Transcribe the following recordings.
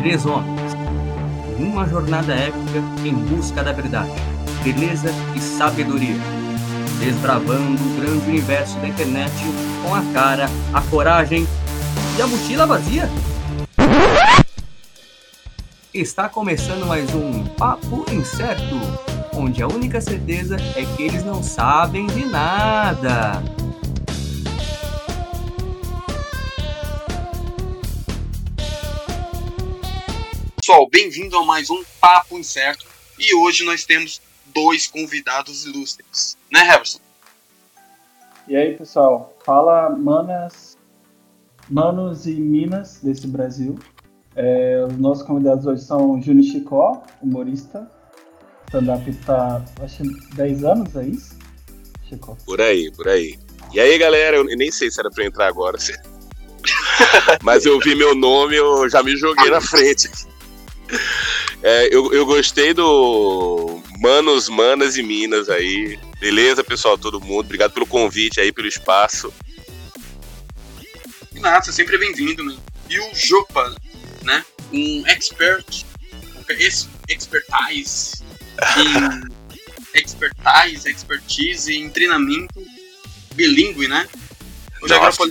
três homens. Uma jornada épica em busca da verdade, beleza e sabedoria. Desbravando o grande universo da internet com a cara, a coragem e a mochila vazia. Está começando mais um Papo Incerto, onde a única certeza é que eles não sabem de nada. Pessoal, bem-vindo a mais um Papo Incerto. E hoje nós temos dois convidados ilustres, né, Harrison? E aí, pessoal? Fala, manas, manos e minas desse Brasil. É, os nossos convidados hoje são Júnior Chicó, humorista, stand-up está, acho 10 anos, é isso? Chicó. Por aí, por aí. E aí, galera, eu nem sei se era pra entrar agora, mas eu vi meu nome, eu já me joguei na frente. É, eu, eu gostei do Manos, Manas e Minas aí. Beleza, pessoal, todo mundo. Obrigado pelo convite aí, pelo espaço. Nada, sempre é bem-vindo, né? E o Jopa, né? Um expert, ex expertise em expertise, expertise em treinamento bilíngue, né? Hoje Nossa.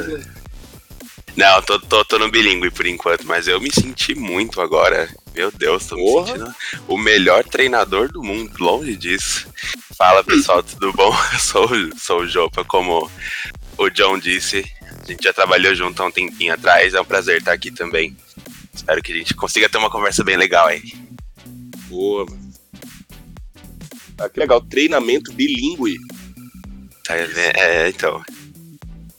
Não, tô, tô, tô no bilíngue por enquanto, mas eu me senti muito agora. Meu Deus, tô Porra. me sentindo o melhor treinador do mundo, longe disso. Fala pessoal, tudo bom? Eu sou, sou o Jopa, como o John disse. A gente já trabalhou junto há um tempinho atrás, é um prazer estar aqui também. Espero que a gente consiga ter uma conversa bem legal aí. Boa. Ah, que legal, treinamento bilíngue. Tá, é, então.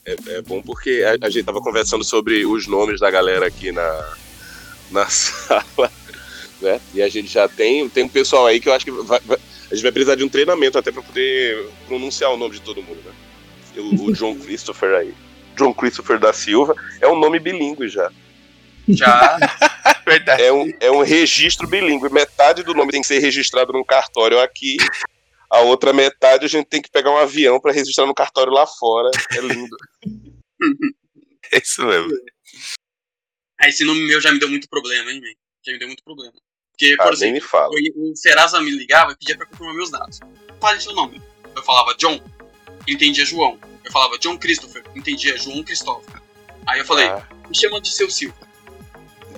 É, é, bom porque a, a, gente tava conversando sobre os nomes da galera aqui na, na sala né? E a gente já tem, tem um pessoal aí que eu acho que vai, vai, a gente vai precisar de um treinamento até para poder pronunciar o nome de todo mundo, né? O, o John Christopher aí. John Christopher da Silva é um nome bilíngue já. Já. Verdade. É um, é um registro bilíngue. Metade do nome tem que ser registrado num cartório aqui. A outra metade a gente tem que pegar um avião para registrar no cartório lá fora. É lindo. é isso mesmo. Aí esse nome meu já me deu muito problema, hein, man? Já me deu muito problema. Porque, por ah, exemplo, o Serasa me ligava e pedia pra confirmar meus dados. Fale seu nome. Eu falava John, entendia João. Eu falava John Christopher, entendia João Cristóvão. Aí eu falei, ah. me chama de seu Silva.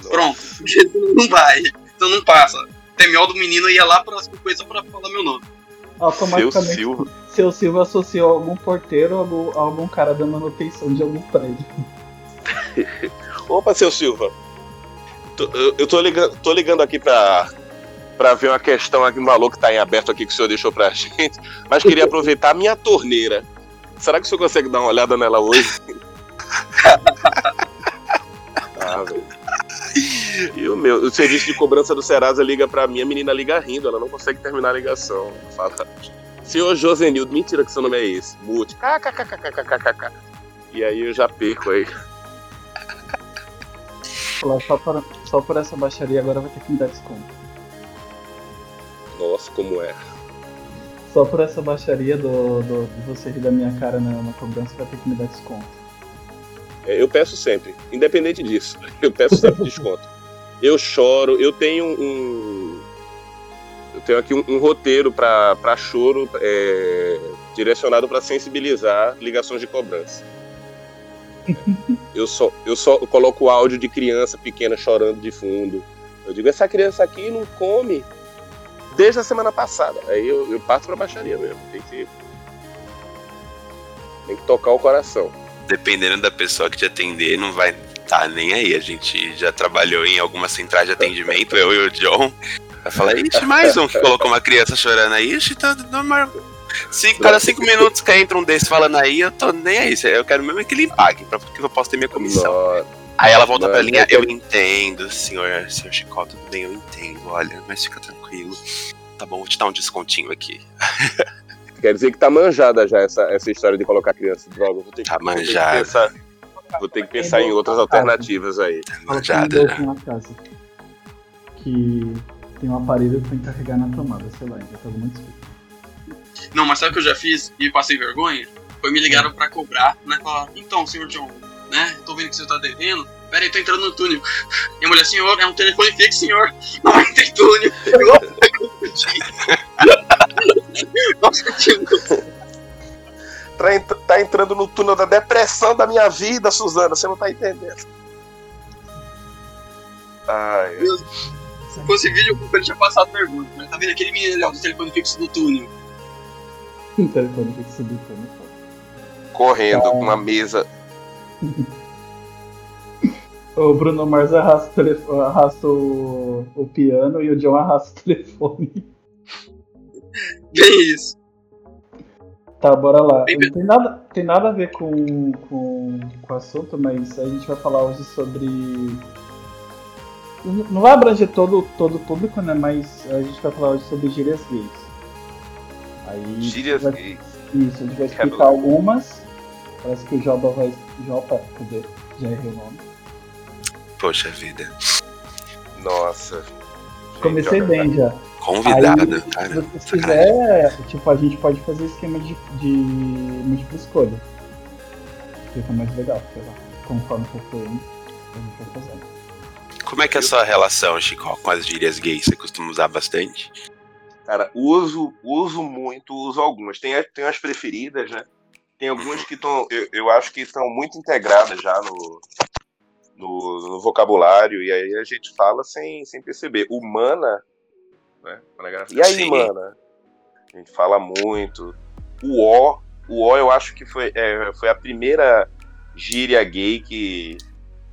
Pronto, porque não vai. Então não passa. Temiol do menino ia lá para as coisas para falar meu nome. Automaticamente, seu Silva, seu Silva associou algum porteiro a algum, algum cara da manutenção de algum prédio. Opa, seu Silva, eu tô ligando, tô ligando aqui pra, pra ver uma questão aqui, um valor que tá em aberto aqui que o senhor deixou pra gente, mas queria aproveitar a minha torneira. Será que o senhor consegue dar uma olhada nela hoje? ah, E o meu, o serviço de cobrança do Serasa liga pra mim, a menina liga rindo, ela não consegue terminar a ligação. Fala, senhor Josenildo, mentira que seu nome é esse. Mute. E aí eu já perco aí. Só por, só por essa baixaria agora vai ter que me dar desconto. Nossa, como é. Só por essa baixaria do, do, de você rir da minha cara na, na cobrança vai ter que me dar desconto. É, eu peço sempre, independente disso. Eu peço sempre desconto. Eu choro, eu tenho um. Eu tenho aqui um, um roteiro para choro é, direcionado para sensibilizar ligações de cobrança. eu só, eu só coloco o áudio de criança pequena chorando de fundo. Eu digo, essa criança aqui não come desde a semana passada. Aí eu, eu parto pra baixaria mesmo. Tem que, tem que tocar o coração. Dependendo da pessoa que te atender, não vai estar tá nem aí. A gente já trabalhou em algumas centrais de atendimento, eu e o John. Vai falar, ixi, mais um que colocou uma criança chorando aí, ixi, tá normal. Cinco, cada cinco minutos que entra um desses falando aí, eu tô nem aí. Eu quero mesmo que ele pague, pra que eu possa ter minha comissão. Nossa. Aí ela volta Nossa. pra linha, eu entendo, senhor, senhor Chicó, tudo bem, eu entendo, olha, mas fica tranquilo. Tá bom, vou te dar um descontinho aqui. Quer dizer que tá manjada já essa, essa história de colocar criança em droga. Vou ter que, tá manjada. Vou ter que pensar, vou ter que pensar em outras alternativas aí. Tá manjada. casa que tem um aparelho pra carregar na tomada, sei lá, já tá muito escuro. Não, mas sabe o que eu já fiz e passei vergonha? Foi me ligaram para cobrar, né? Falar, então, senhor John, né? Tô vendo que você tá devendo. Pera aí, tô entrando no túnel. E a mulher, senhor, é um telefone fixo, senhor. Não entra em túnel. Nossa, tá, tá entrando no túnel da depressão da minha vida, Suzana, você não tá entendendo. Ai. Se fosse vídeo, ele tinha passado pergunta. Mas tá vendo aquele menino ali do telefone fixo do túnel? O telefone fixo do túnel. Correndo com uma mesa. o Bruno Mars arrasta, o, telefone, arrasta o, o piano e o John arrasta o telefone. Bem isso. Tá, bora lá. Não tem nada, tem nada a ver com, com, com o assunto, mas a gente vai falar hoje sobre não vai abranger todo, todo o público, né? Mas a gente vai falar hoje sobre gírias gays. Aí gírias vai, gays? Isso, a gente vai explicar algumas. Parece que o Joba vai. Joba, cadê? Já errei o nome. Poxa vida. Nossa. Comecei bem já. Convidado, Aí, cara. Se você quiser, tipo, a gente pode fazer esquema de, de múltipla escolha. Fica mais legal, sei lá. Conforme for fluindo, a gente vai fazendo. Como é que é a sua relação, Chico, com as gírias gays? Você costuma usar bastante? Cara, uso, uso muito, uso algumas. Tem, tem as preferidas, né? Tem algumas que estão, eu, eu, acho que estão muito integradas já no, no, no, vocabulário, e aí a gente fala sem, sem perceber. Humana, né? E aí, Sim. mana? A gente fala muito. O O, o O eu acho que foi, é, foi a primeira gíria gay que,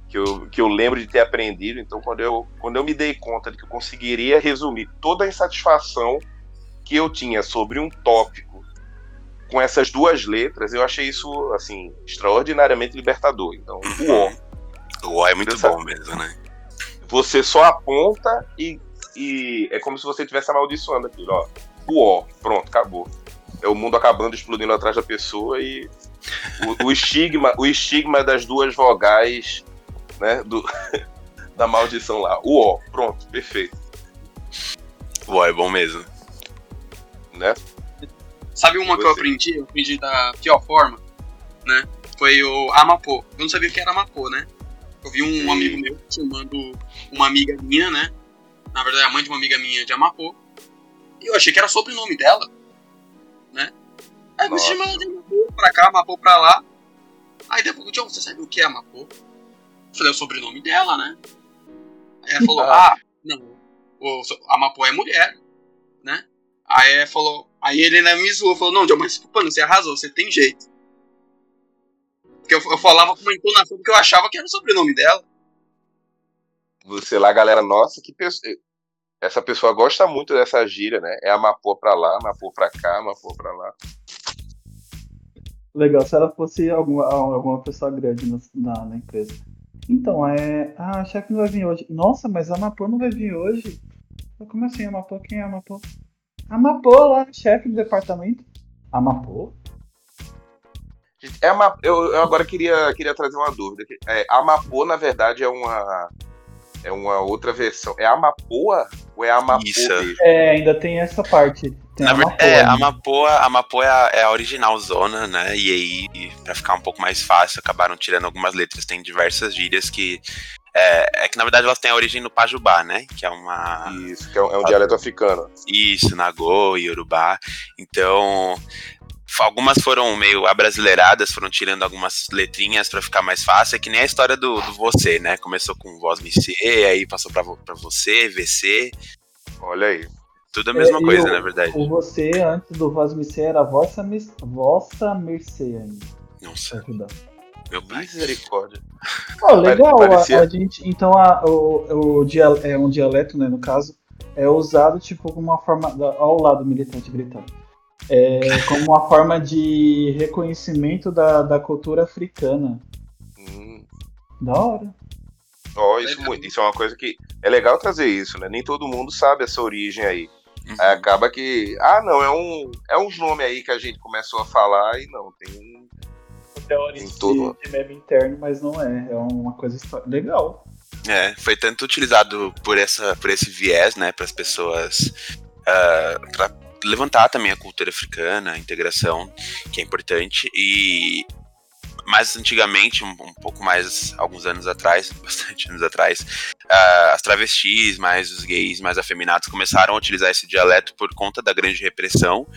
que eu, que eu lembro de ter aprendido. Então, quando eu, quando eu me dei conta de que eu conseguiria resumir toda a insatisfação que eu tinha sobre um tópico com essas duas letras, eu achei isso, assim, extraordinariamente libertador. Então, o O. O O é muito bom mesmo, né? Você só aponta e, e é como se você estivesse amaldiçoando aquilo, ó. O O, pronto, acabou. É o mundo acabando, explodindo atrás da pessoa e o, o estigma, o estigma das duas vogais né? Do, da maldição lá. O O, pronto, perfeito. O O é bom mesmo. Né? Sabe uma Você. que eu aprendi? Eu aprendi da pior forma, né? Foi o Amapô. Eu não sabia o que era Amapô, né? Eu vi um Sim. amigo meu chamando uma amiga minha, né? Na verdade, a mãe de uma amiga minha de Amapô. E eu achei que era sobrenome dela, né? Aí me chamando de Amapô pra cá, Amapô pra lá. Aí depois, John, você sabe o que é Amapô? Falei o sobrenome dela, né? Aí ela falou, ah, ah não, o, a Mapô é mulher, né? Aí ela falou, aí ele né, me zoou, falou, não, John, mas mano, você arrasou, você tem jeito. Porque eu, eu falava com uma entonação porque eu achava que era o sobrenome dela. Você lá, galera, nossa, que pessoa. Essa pessoa gosta muito dessa gíria, né? É a Mapô pra lá, Mapô pra cá, Mapô pra lá. Legal, se ela fosse alguma, alguma pessoa grande na, na empresa. Então, é. Ah, a chefe não vai vir hoje. Nossa, mas a Mapô não vai vir hoje? Como assim a Mapô? Quem é a Mapô? A Mapô lá, chefe do departamento. A Mapô? É uma, eu, eu, agora queria, queria trazer uma dúvida. É, a Mapô, na verdade, é uma, é uma outra versão. É a Mapoa ou é a Mapô? Isso. É, ainda tem essa parte. Na verdade, é, a Mapoa, a é a, é a original zona, né? E aí, pra ficar um pouco mais fácil, acabaram tirando algumas letras. Tem diversas gírias que. É, é que na verdade elas têm a origem no Pajubá, né? Que é uma. Isso, que é um, é um dialeto africano. Isso, Nagô e Urubá. Então, algumas foram meio abrasileiradas, foram tirando algumas letrinhas para ficar mais fácil. É que nem a história do, do você, né? Começou com voz MC, aí passou para você, VC. Olha aí. Tudo a mesma é, coisa, na verdade. O você, antes do voz MC, era vossa, vossa mercê ainda. Nossa. Meu pai. Misericórdia. Oh, legal, Parecia... a, a, gente. Então, a, o, o dial, é um dialeto, né, no caso, é usado, tipo, como uma forma. Olha o lado militante gritando é, como uma forma de reconhecimento da, da cultura africana. Hum. Da hora. Oh, isso, isso é uma coisa que é legal trazer isso, né? Nem todo mundo sabe essa origem aí. Uhum. Aí acaba que, ah, não, é um é uns nomes aí que a gente começou a falar e não, tem um teoria de, todo... de meme interno, mas não é, é uma coisa legal. É, foi tanto utilizado por essa por esse viés, né, para as pessoas uh, pra levantar também a cultura africana, a integração, que é importante, e mais antigamente, um, um, pouco mais, alguns anos atrás, bastante anos atrás, uh, as travestis, mais os gays, mais afeminados, começaram a utilizar esse dialeto por conta da grande repressão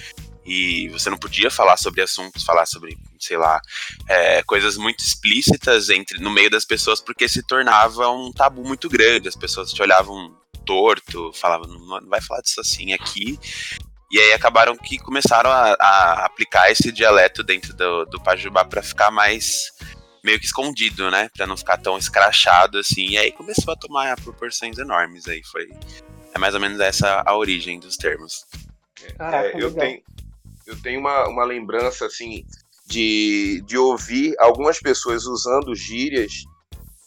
e você não podia falar sobre assuntos, falar sobre, sei lá, é, coisas muito explícitas entre no meio das pessoas, porque se tornava um tabu muito grande. As pessoas te olhavam torto, falavam, não vai falar disso assim aqui. E aí acabaram que começaram a, a aplicar esse dialeto dentro do, do Pajubá para ficar mais meio que escondido, né? Para não ficar tão escrachado assim. E aí começou a tomar proporções enormes aí. Foi é mais ou menos essa a origem dos termos. Caraca, é, eu tenho eu tenho uma, uma lembrança assim de, de ouvir algumas pessoas usando gírias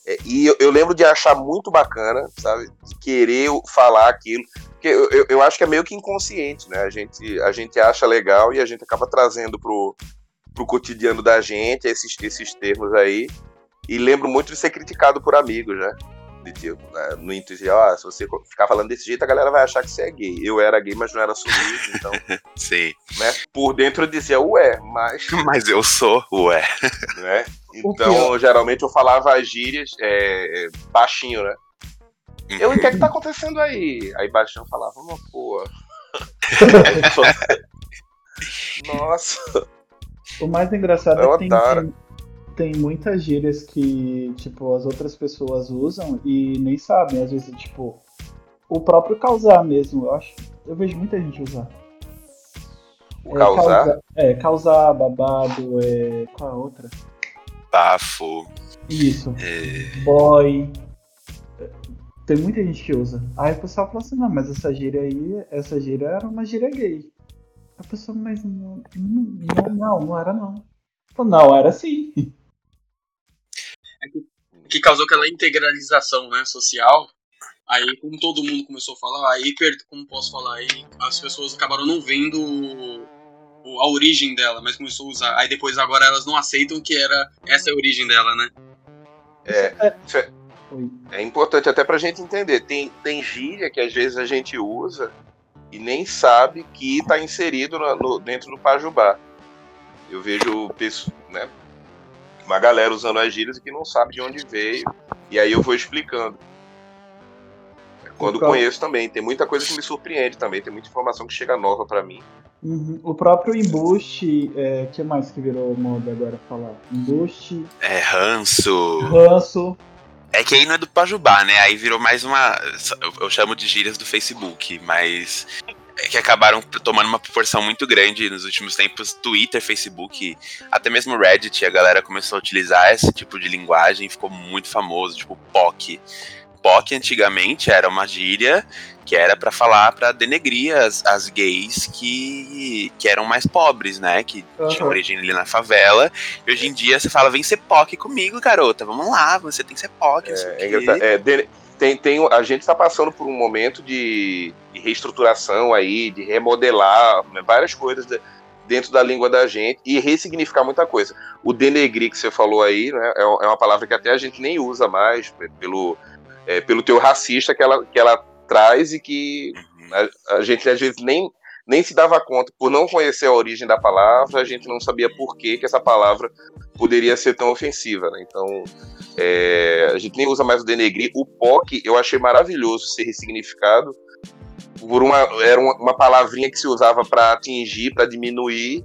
é, e eu, eu, lembro de achar muito bacana, sabe? De querer falar aquilo. Porque eu, eu, eu, acho que é meio que inconsciente, né? A gente, a gente acha legal e a gente acaba trazendo pro, pro cotidiano da gente esses, esses termos aí. E lembro muito de ser criticado por amigos, né? De tipo, né? no intuito de, ó, se você ficar falando desse jeito, a galera vai achar que você é gay. Eu era gay, mas não era assumido, então. Sim. Né? Por dentro eu dizia, ué, mas. Mas eu sou, ué. Né? Então, geralmente eu falava as gírias é, baixinho, né? Eu, o que é que tá acontecendo aí? Aí baixinho falava, uma pô. Nossa. O mais engraçado é, é que tem, tem muitas gírias que, tipo, as outras pessoas usam e nem sabem. Às vezes, tipo, o próprio causar mesmo. Eu acho. Eu vejo muita gente usar. O é, causar? Causa, é, causar, babado, é. Qual a outra? Bafo. Isso. É... Boy. Tem muita gente que usa. Aí o pessoal fala assim, não, mas essa gíria aí, essa gíria era uma gíria gay. A pessoa, mas não, não, não, não era não. Não, era sim. Que, causou aquela integralização né, social. Aí, como todo mundo começou a falar, aí, como posso falar, aí as pessoas acabaram não vendo a origem dela, mas começou a usar. Aí depois agora elas não aceitam que era essa é a origem dela, né? É, é, é importante até pra gente entender. Tem, tem gíria que às vezes a gente usa e nem sabe que está inserido no, no, dentro do Pajubá. Eu vejo né, uma galera usando as gírias que não sabe de onde veio, e aí eu vou explicando. Quando conheço também, tem muita coisa que me surpreende também, tem muita informação que chega nova para mim. Uhum. O próprio embuste, é, que mais que virou moda agora falar? Embuste. É, ranço. Ranço. É que aí não é do Pajubá, né? Aí virou mais uma. Eu chamo de gírias do Facebook, mas. É que acabaram tomando uma proporção muito grande nos últimos tempos. Twitter, Facebook, até mesmo Reddit, a galera começou a utilizar esse tipo de linguagem, ficou muito famoso, tipo POC. POC antigamente era uma gíria que era para falar, para denegrir as, as gays que, que eram mais pobres, né? Que uhum. tinham origem ali na favela. E hoje em dia você fala, vem ser POC comigo, garota. Vamos lá, você tem que ser POC. É, é, é, tem, tem, a gente está passando por um momento de, de, reestruturação aí, de remodelar né, várias coisas de, dentro da língua da gente e ressignificar muita coisa. O denegrir que você falou aí, né, é, é uma palavra que até a gente nem usa mais pelo é, pelo teu racista que ela, que ela traz e que a, a, gente às vezes nem, nem se dava conta, por não conhecer a origem da palavra, a gente não sabia por que, que essa palavra poderia ser tão ofensiva. Né? Então, é, a gente nem usa mais o denegrir. O POC eu achei maravilhoso ser ressignificado. Por uma, era uma, uma palavrinha que se usava para atingir, para diminuir,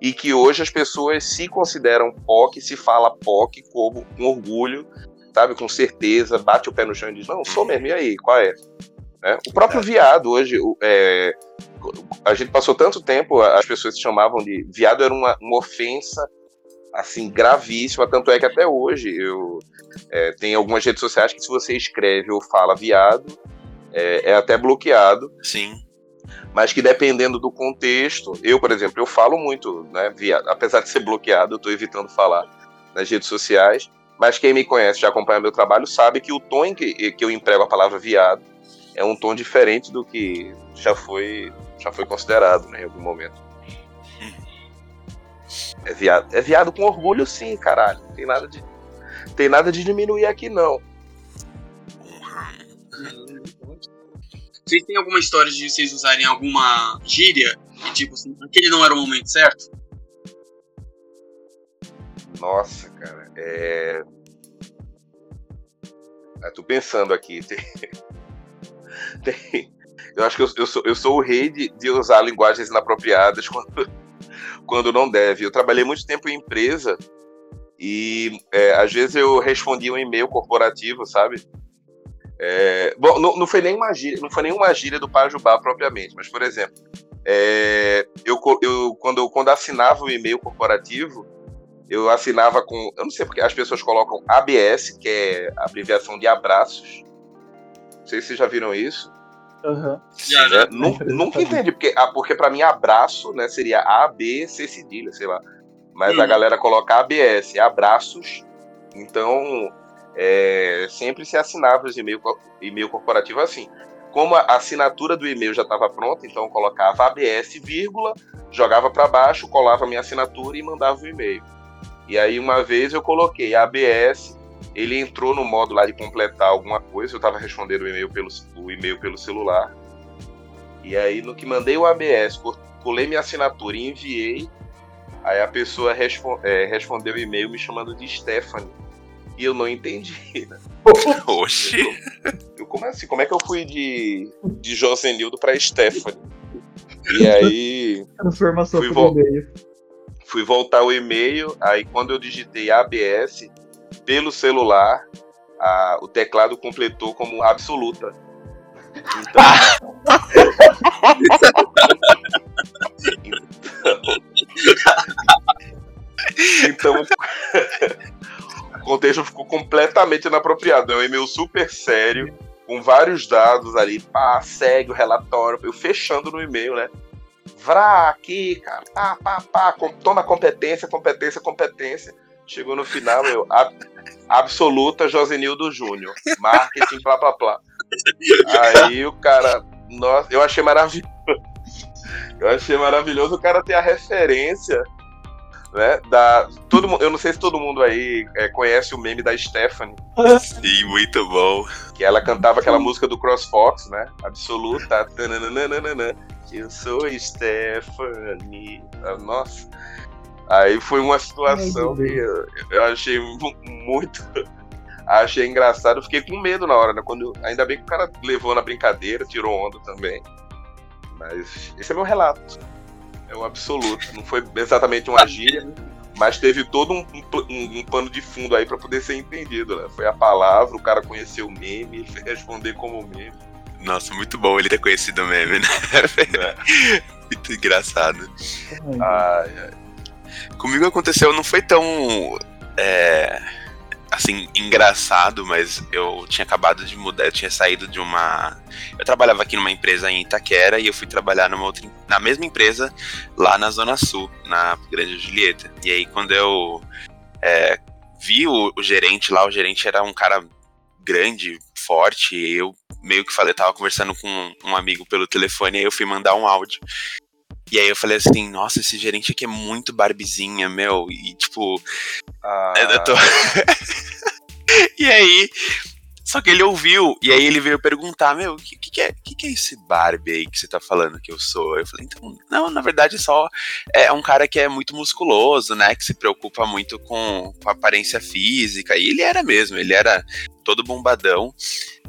e que hoje as pessoas se consideram POC, se fala POC como com orgulho, sabe, com certeza, bate o pé no chão e diz, não, sou mesmo, e aí, qual é? Né? O próprio viado hoje, é, a gente passou tanto tempo, as pessoas se chamavam de viado era uma, uma ofensa assim gravíssima, tanto é que até hoje eu é, tem algumas redes sociais que se você escreve ou fala viado é, é, até bloqueado. Sim. Mas que dependendo do contexto, eu por exemplo eu falo muito, né, viado, apesar de ser bloqueado, eu estou evitando falar nas redes sociais. Mas quem me conhece, já acompanha meu trabalho, sabe que o tom em que, que eu emprego a palavra viado é um tom diferente do que já foi, já foi considerado né, em algum momento. É viado, é viado com orgulho, sim, caralho. Não tem nada de, tem nada de diminuir aqui, não. Vocês têm alguma história de vocês usarem alguma gíria e tipo assim, aquele não era o momento certo? Nossa, cara, é. Eu tô pensando aqui. Tem... tem... Eu acho que eu, eu, sou, eu sou o rei de, de usar linguagens inapropriadas quando, quando não deve. Eu trabalhei muito tempo em empresa e é, às vezes eu respondia um e-mail corporativo, sabe? É, bom, não, não, foi nenhuma gíria, não foi nenhuma gíria do Pajubá propriamente, mas por exemplo, é, eu, eu, quando, quando assinava o e-mail corporativo, eu assinava com. Eu não sei porque as pessoas colocam ABS, que é a abreviação de abraços. Não sei se vocês já viram isso. Uhum. Já. Nunca, nunca entendi, porque, ah, porque para mim abraço né, seria A, B, C cedilha, sei lá. Mas uhum. a galera coloca ABS, abraços. Então, é, sempre se assinava os e-mail, e-mail corporativo assim. Como a assinatura do e-mail já estava pronta, então eu colocava ABS, vírgula, jogava para baixo, colava minha assinatura e mandava o e-mail. E aí uma vez eu coloquei ABS, ele entrou no modo lá de completar alguma coisa, eu estava respondendo o e-mail pelo, o e-mail pelo celular. E aí no que mandei o ABS, pulei minha assinatura e enviei, aí a pessoa é, respondeu o e-mail me chamando de Stephanie. E eu não entendi. Né? Oxi! Eu, eu, como assim? Como é que eu fui de, de Josenildo pra Stephanie? E aí. Transformação fui, vo e-mail. fui voltar o e-mail, aí quando eu digitei ABS pelo celular, a, o teclado completou como absoluta. Então. então, então o contexto ficou completamente inapropriado. É um e-mail super sério, com vários dados ali, pá, segue o relatório, eu fechando no e-mail, né? Vrá, aqui, cara, pá, pá, pá, toma competência, competência, competência. Chegou no final, eu, ab, absoluta Josenildo Júnior, marketing, plá, plá, plá. Aí o cara, nossa, eu achei maravilhoso. Eu achei maravilhoso o cara ter a referência né? Da, todo, eu não sei se todo mundo aí é, conhece o meme da Stephanie. Sim, muito bom. Que ela cantava aquela música do CrossFox, né? Absoluta. Eu sou Stephanie. Nossa. Aí foi uma situação que eu, eu achei muito. Achei engraçado. fiquei com medo na hora, né? Quando, ainda bem que o cara levou na brincadeira, tirou onda também. Mas esse é meu relato é o absoluto. Não foi exatamente uma gíria, mas teve todo um, um, um pano de fundo aí para poder ser entendido, né? Foi a palavra, o cara conheceu o meme, ele responder como meme. Nossa, muito bom ele ter conhecido o meme, né? É. muito engraçado. Ai, ai. Comigo aconteceu, não foi tão. É assim, engraçado, mas eu tinha acabado de mudar, eu tinha saído de uma. Eu trabalhava aqui numa empresa em Itaquera e eu fui trabalhar numa outra, na mesma empresa lá na Zona Sul, na Grande Julieta. E aí, quando eu é, vi o, o, gerente lá, o gerente era um cara grande, forte, e eu meio que falei, eu tava conversando com um amigo pelo telefone, aí eu fui mandar um áudio. E aí eu falei assim, nossa, esse gerente aqui é muito barbizinha, meu. E tipo. Ah. Eu tô... e aí. Só que ele ouviu, e aí ele veio perguntar, meu, o que, que, é, que, que é esse Barbie aí que você tá falando que eu sou? Eu falei, então, não, na verdade só é um cara que é muito musculoso, né, que se preocupa muito com, com a aparência física, e ele era mesmo, ele era todo bombadão,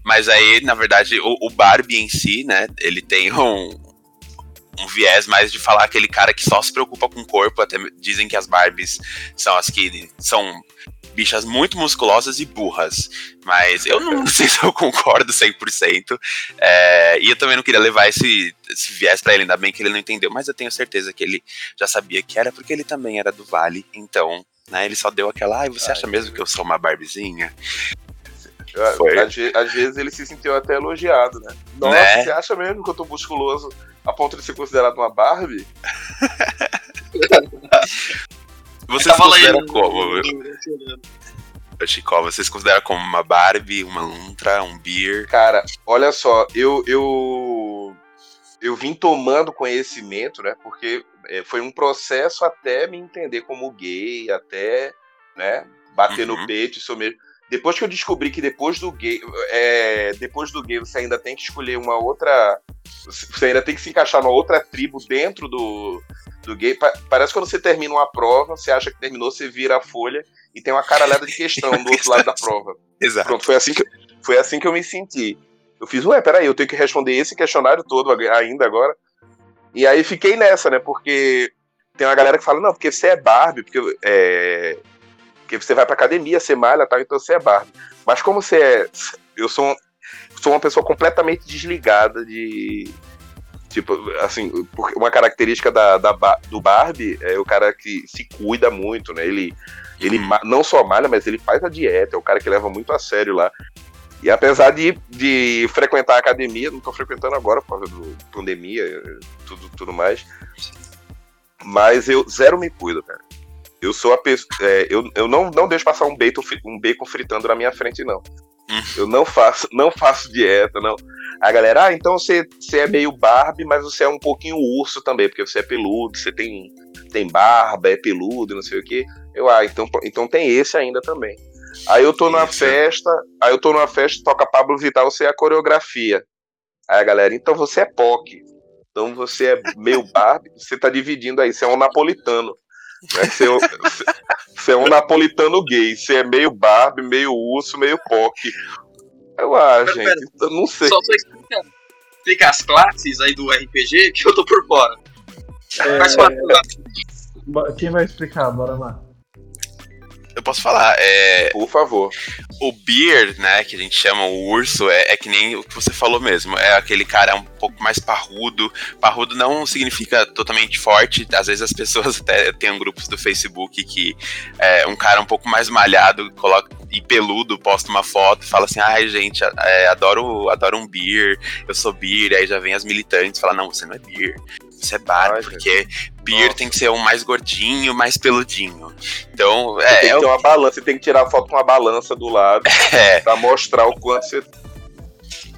mas aí, na verdade, o, o Barbie em si, né, ele tem um, um viés mais de falar aquele cara que só se preocupa com o corpo. Até dizem que as Barbies são as que são bichas muito musculosas e burras. Mas eu não sei se eu concordo 100%. É, e eu também não queria levar esse, esse viés para ele, ainda bem que ele não entendeu. Mas eu tenho certeza que ele já sabia que era, porque ele também era do Vale. Então, né, ele só deu aquela, ai, você Ai, acha mesmo que eu sou uma Barbizinha? Às, às, vezes ele se sentiu até elogiado, né? Nossa, né? você acha mesmo que eu tô musculoso a ponto de ser considerado uma Barbie? Você considera como? Chico, vocês consideram como uma Barbie, uma Luntra, um Beer? Cara, olha só, eu eu eu vim tomando conhecimento, né? Porque é, foi um processo até me entender como gay, até, né, bater uhum. no peito, isso mesmo. Depois que eu descobri que depois do gay, é, depois do gay você ainda tem que escolher uma outra, você ainda tem que se encaixar numa outra tribo dentro do do gay. Pa parece quando você termina uma prova, você acha que terminou, você vira a folha e tem uma caralhada de questão do outro lado da prova. Exato. Pronto, foi assim que, foi assim que eu me senti. Eu fiz, ué, peraí, eu tenho que responder esse questionário todo ainda agora. E aí fiquei nessa, né? Porque tem uma galera que fala, não, porque você é Barbie, porque, é, porque você vai pra academia, você malha tal, então você é Barbie. Mas como você é. Eu sou, sou uma pessoa completamente desligada de. Tipo, assim, uma característica da, da, do Barbie é o cara que se cuida muito, né? Ele, ele uhum. não só malha, mas ele faz a dieta, é o cara que leva muito a sério lá. E apesar de, de frequentar a academia, não estou frequentando agora por causa da pandemia, tudo, tudo mais. Mas eu zero me cuido, cara. Eu sou a pessoa. É, eu, eu não, não deixo passar um bacon, um bacon fritando na minha frente, não. Hum. Eu não faço, não faço dieta, não. A galera, ah, então você, você é meio Barbie, mas você é um pouquinho urso também, porque você é peludo, você tem, tem barba, é peludo, não sei o quê. Eu, ah, então, então tem esse ainda também. Aí eu tô numa festa, aí eu tô numa festa, toca Pablo Vittar, você é a coreografia. Aí a galera, então você é POC. Então você é meio Barbie, você tá dividindo aí, você é um napolitano. Né? Você, é um, você é um napolitano gay, você é meio Barbie, meio urso, meio POC. Eu acho, gente, pera, eu não sei. Só, só explicar, explicar as classes aí do RPG que eu tô por fora. É... Quem vai explicar? Bora lá. Eu posso falar, é. Por favor. O Beer, né, que a gente chama o urso, é, é, que nem o que você falou mesmo. É aquele cara um pouco mais parrudo. Parrudo não significa totalmente forte. Às vezes as pessoas até têm grupos do Facebook que é, um cara um pouco mais malhado coloca e peludo posta uma foto e fala assim: ai, gente, é, adoro, adoro um beer, eu sou beer. E aí já vem as militantes e fala: não, você não é beer você é Barbie, porque Beer Nossa. tem que ser um mais gordinho, mais peludinho. Então, é. Você tem que é ter uma balança, você tem que tirar a foto com uma balança do lado é. pra mostrar o quanto você.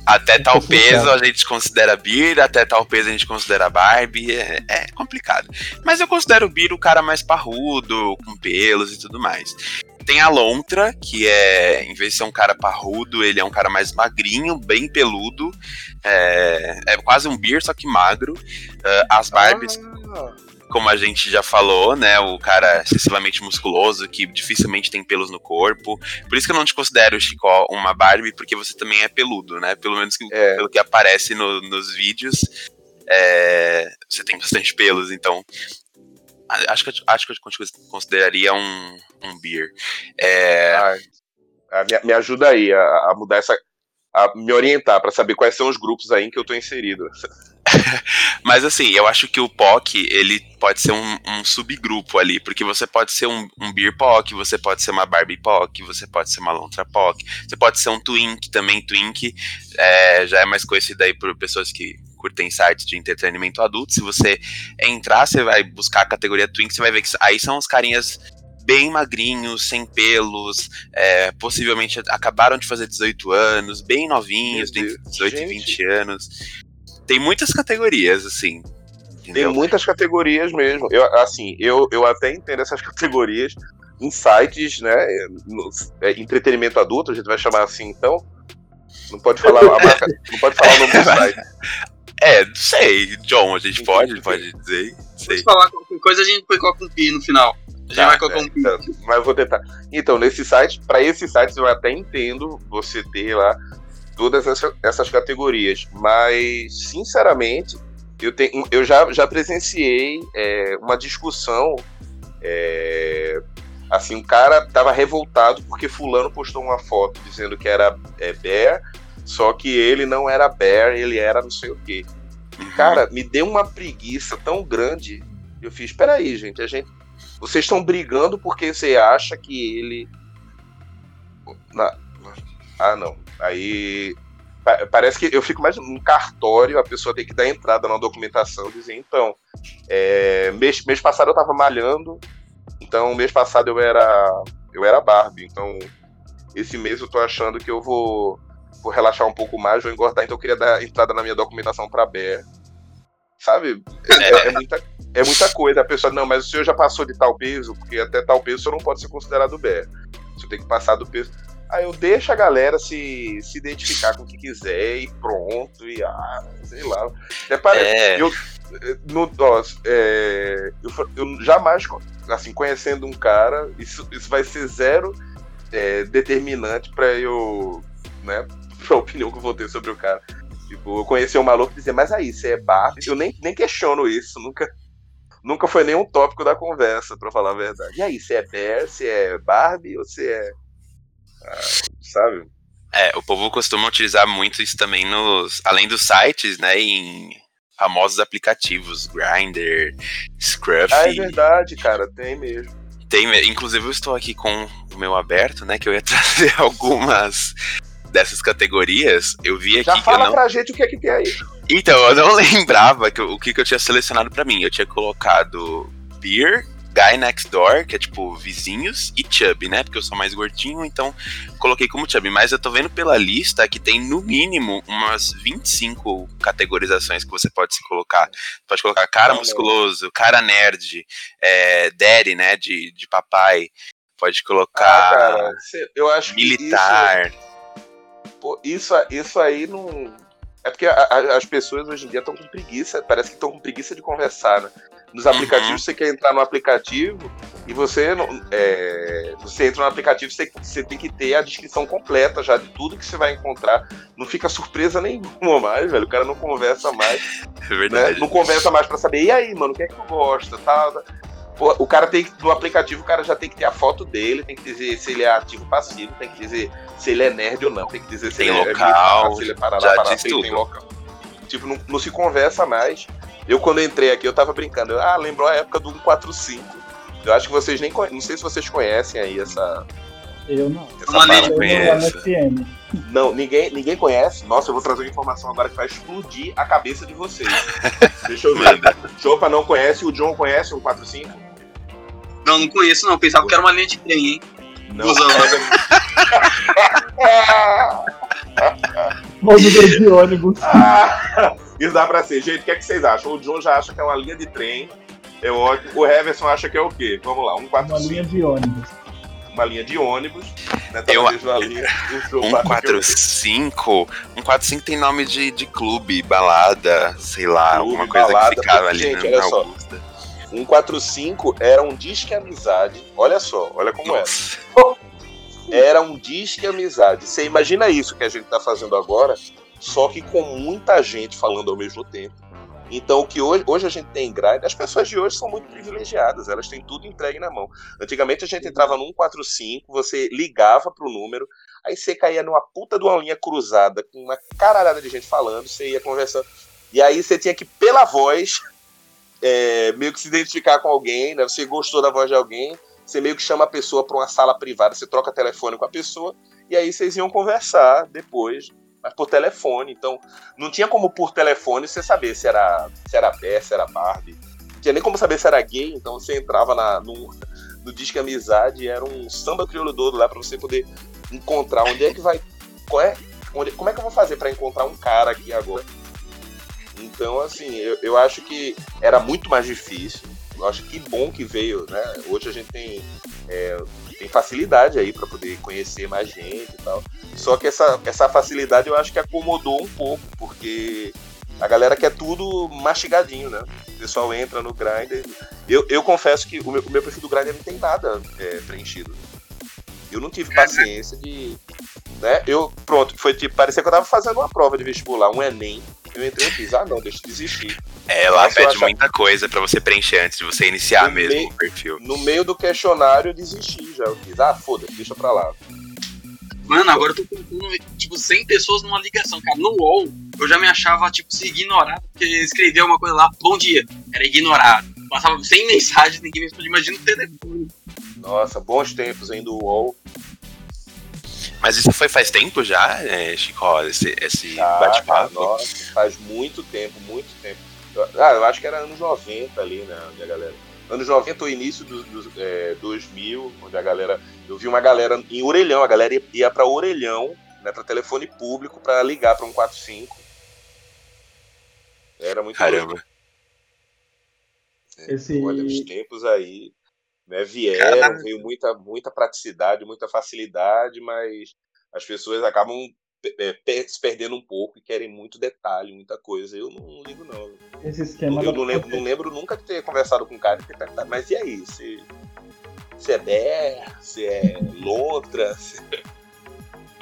Até tal peso a gente considera Beer, até tal peso a gente considera Barbie. É, é complicado. Mas eu considero o Beer o cara mais parrudo, com pelos e tudo mais. Tem a Lontra, que é, em vez de ser um cara parrudo, ele é um cara mais magrinho, bem peludo. É, é quase um beer, só que magro. Uh, as Barbies. Ah. Como a gente já falou, né? O cara excessivamente musculoso, que dificilmente tem pelos no corpo. Por isso que eu não te considero, Chico, uma Barbie, porque você também é peludo, né? Pelo menos que, é. pelo que aparece no, nos vídeos. É, você tem bastante pelos, então acho que, acho que eu consideraria um, um beer. É... Ah, me, me, ajuda aí a, a, mudar essa. a me orientar para saber quais são os grupos aí em que eu tô inserido. Mas assim, eu acho que o POC, ele pode ser um, um subgrupo ali, porque você pode ser um, um Beer POC, você pode ser uma Barbie POC, você pode ser uma Lontra POC, você pode ser um Twink também, Twink é, já é mais conhecido aí por pessoas que curtem sites de entretenimento adulto. Se você entrar, você vai buscar a categoria Twink, você vai ver que aí são os carinhas bem magrinhos, sem pelos, é, possivelmente acabaram de fazer 18 anos, bem novinhos, de 18 e 20 anos. Tem muitas categorias, assim. Entendeu? Tem muitas categorias mesmo. Eu, assim, eu, eu até entendo essas categorias em sites, né? No, é, entretenimento adulto, a gente vai chamar assim, então. Não pode falar a marca, não pode falar o nome do site. É, não sei, John, a gente pode, pode dizer. Sei. Se falar qualquer coisa, a gente coloca um pi no final. A gente tá, vai colocar um pi. Então, mas eu vou tentar. Então, nesse site, para esse site eu até entendo você ter lá todas essas, essas categorias, mas, sinceramente, eu, tenho, eu já, já presenciei é, uma discussão. É, assim, um cara tava revoltado porque fulano postou uma foto dizendo que era é, Bear só que ele não era Bear, ele era não sei o quê. Cara, me deu uma preguiça tão grande. Eu fiz, peraí, gente, a gente. Vocês estão brigando porque você acha que ele. Na... Ah, não. Aí. Parece que eu fico mais num cartório, a pessoa tem que dar entrada na documentação, dizer, então, é, mês, mês passado eu tava malhando, então mês passado eu era eu era Barbie, então esse mês eu tô achando que eu vou vou relaxar um pouco mais, vou engordar, então eu queria dar entrada na minha documentação para Bear. Sabe? É, é, é, muita, é muita coisa. A pessoa, não, mas o senhor já passou de tal peso, porque até tal peso o senhor não pode ser considerado Bear. O senhor tem que passar do peso. Aí eu deixo a galera se, se identificar com o que quiser e pronto, e ah, sei lá. É, é... Eu, no, ó, é, eu, eu, jamais, assim, conhecendo um cara, isso, isso vai ser zero é, determinante para eu, né, pra opinião que eu vou ter sobre o cara. Tipo, eu conheci um maluco e dizer, mas aí, você é Barbie? Eu nem, nem questiono isso, nunca, nunca foi nenhum tópico da conversa, para falar a verdade. E aí, você é Bear, você é Barbie ou você é. Ah, sabe? É, o povo costuma utilizar muito isso também nos. Além dos sites, né? Em famosos aplicativos, Grindr, Scruff. Ah, é verdade, cara, tem mesmo. Tem, inclusive eu estou aqui com o meu aberto, né? Que eu ia trazer algumas dessas categorias. Eu vi aqui. Já fala que eu não... pra gente o que é que tem aí. Então, eu não lembrava que, o que, que eu tinha selecionado para mim. Eu tinha colocado Beer, Guy Next Door, que é tipo vizinhos, e Chubby, né? Porque eu sou mais gordinho, então coloquei como Chubby. Mas eu tô vendo pela lista que tem no mínimo umas 25 categorizações que você pode se colocar. Pode colocar cara musculoso, cara nerd, é, daddy, né? De, de papai. Pode colocar. Ah, cara, eu acho militar. Isso, pô, isso, isso aí não. É porque a, a, as pessoas hoje em dia estão com preguiça, parece que estão com preguiça de conversar, né? Nos uhum. aplicativos, uhum. você quer entrar no aplicativo e você, é, você entra no aplicativo, você, você tem que ter a descrição completa já de tudo que você vai encontrar. Não fica surpresa nenhuma mais, velho. O cara não conversa mais. É verdade. Né? Não conversa mais para saber, e aí, mano, o que é que tu gosta? Tá, tá. O cara tem no aplicativo, o cara já tem que ter a foto dele, tem que dizer se ele é ativo ou passivo, tem que dizer se ele é nerd ou não, tem que dizer se tem ele é local, é se ele é parará, já parará, se ele tem local. Tipo, não, não se conversa mais. Eu, quando entrei aqui, eu tava brincando. Eu, ah, lembrou a época do 145. Eu acho que vocês nem conhecem. Não sei se vocês conhecem aí essa. Eu não. Essa não conheço. Não, ninguém, ninguém conhece. Nossa, eu vou trazer uma informação agora que vai explodir a cabeça de vocês. Deixa eu ver. Chopa não conhece, o John conhece o 145? Não, não conheço não. Pensava que era uma linha de trem, hein? Não. Usando. Movimento de ônibus. Isso dá pra ser. Gente, o que, é que vocês acham? O John já acha que é uma linha de trem. É ótimo. O Heverson acha que é o quê? Vamos lá, um 4, Uma linha de ônibus. Uma linha de ônibus. Né? Eu, uma linha, um 145. Um 145 tem nome de, de clube, balada, sei lá, clube, alguma coisa balada, que ficava ali gente, na Augusta. 145 era um disque amizade. Olha só, olha como é. Era um disque amizade. Você imagina isso que a gente tá fazendo agora, só que com muita gente falando ao mesmo tempo. Então, o que hoje, hoje a gente tem em Grindr, as pessoas de hoje são muito privilegiadas, elas têm tudo entregue na mão. Antigamente a gente entrava no 145, você ligava pro número, aí você caía numa puta de uma linha cruzada com uma caralhada de gente falando, você ia conversando, e aí você tinha que, pela voz, é, meio que se identificar com alguém, né? Você gostou da voz de alguém, você meio que chama a pessoa para uma sala privada, você troca telefone com a pessoa, e aí vocês iam conversar depois, mas por telefone. Então, não tinha como por telefone você saber se era, se era Bé, se era Barbie. Não tinha nem como saber se era gay, então você entrava na, no, Disque Amizade era um samba crioulo todo lá para você poder encontrar onde é que vai. Qual é, onde, como é que eu vou fazer para encontrar um cara aqui agora? Então, assim, eu, eu acho que era muito mais difícil. Eu acho que bom que veio, né? Hoje a gente tem, é, tem facilidade aí para poder conhecer mais gente e tal. Só que essa, essa facilidade eu acho que acomodou um pouco, porque a galera quer tudo mastigadinho, né? O pessoal entra no Grindr. Eu, eu confesso que o meu, o meu perfil do Grindr não tem nada é, preenchido. Eu não tive paciência de. Né? Eu, pronto, foi tipo, parecia que eu tava fazendo uma prova de vestibular, um Enem. Eu entrei e fiz, ah não, deixa eu desistir. É, lá pede achar... muita coisa para você preencher antes de você iniciar no mesmo meio, o perfil. No meio do questionário eu desisti já. Eu fiz, ah, foda-se, deixa pra lá. Mano, agora eu tô contando, tipo, 100 pessoas numa ligação, cara. No UOL, eu já me achava, tipo, se ignorado, porque escrevia alguma coisa lá, bom dia, era ignorado. Passava sem mensagem, ninguém me respondia, imagina o telefone. Nossa, bons tempos ainda do UOL. Mas isso foi faz tempo já, é, Chico, esse, esse bate-papo? Nossa, faz muito tempo, muito tempo. Ah, eu acho que era anos 90 ali, né, a galera. Anos 90 ou início dos do, é, 2000, onde a galera. Eu vi uma galera em Orelhão, a galera ia para Orelhão, né, para telefone público, para ligar para um 45. Era muito Caramba. É, Esse... Olha, os tempos aí né, vieram, veio muita, muita praticidade, muita facilidade, mas as pessoas acabam é, se perdendo um pouco e querem muito detalhe, muita coisa. Eu não, ligo, não. Esse esquema. Eu, não, lembro, não lembro nunca de ter conversado com um cara e ter perguntado, mas e aí? Se, se é der, se é lontra, se...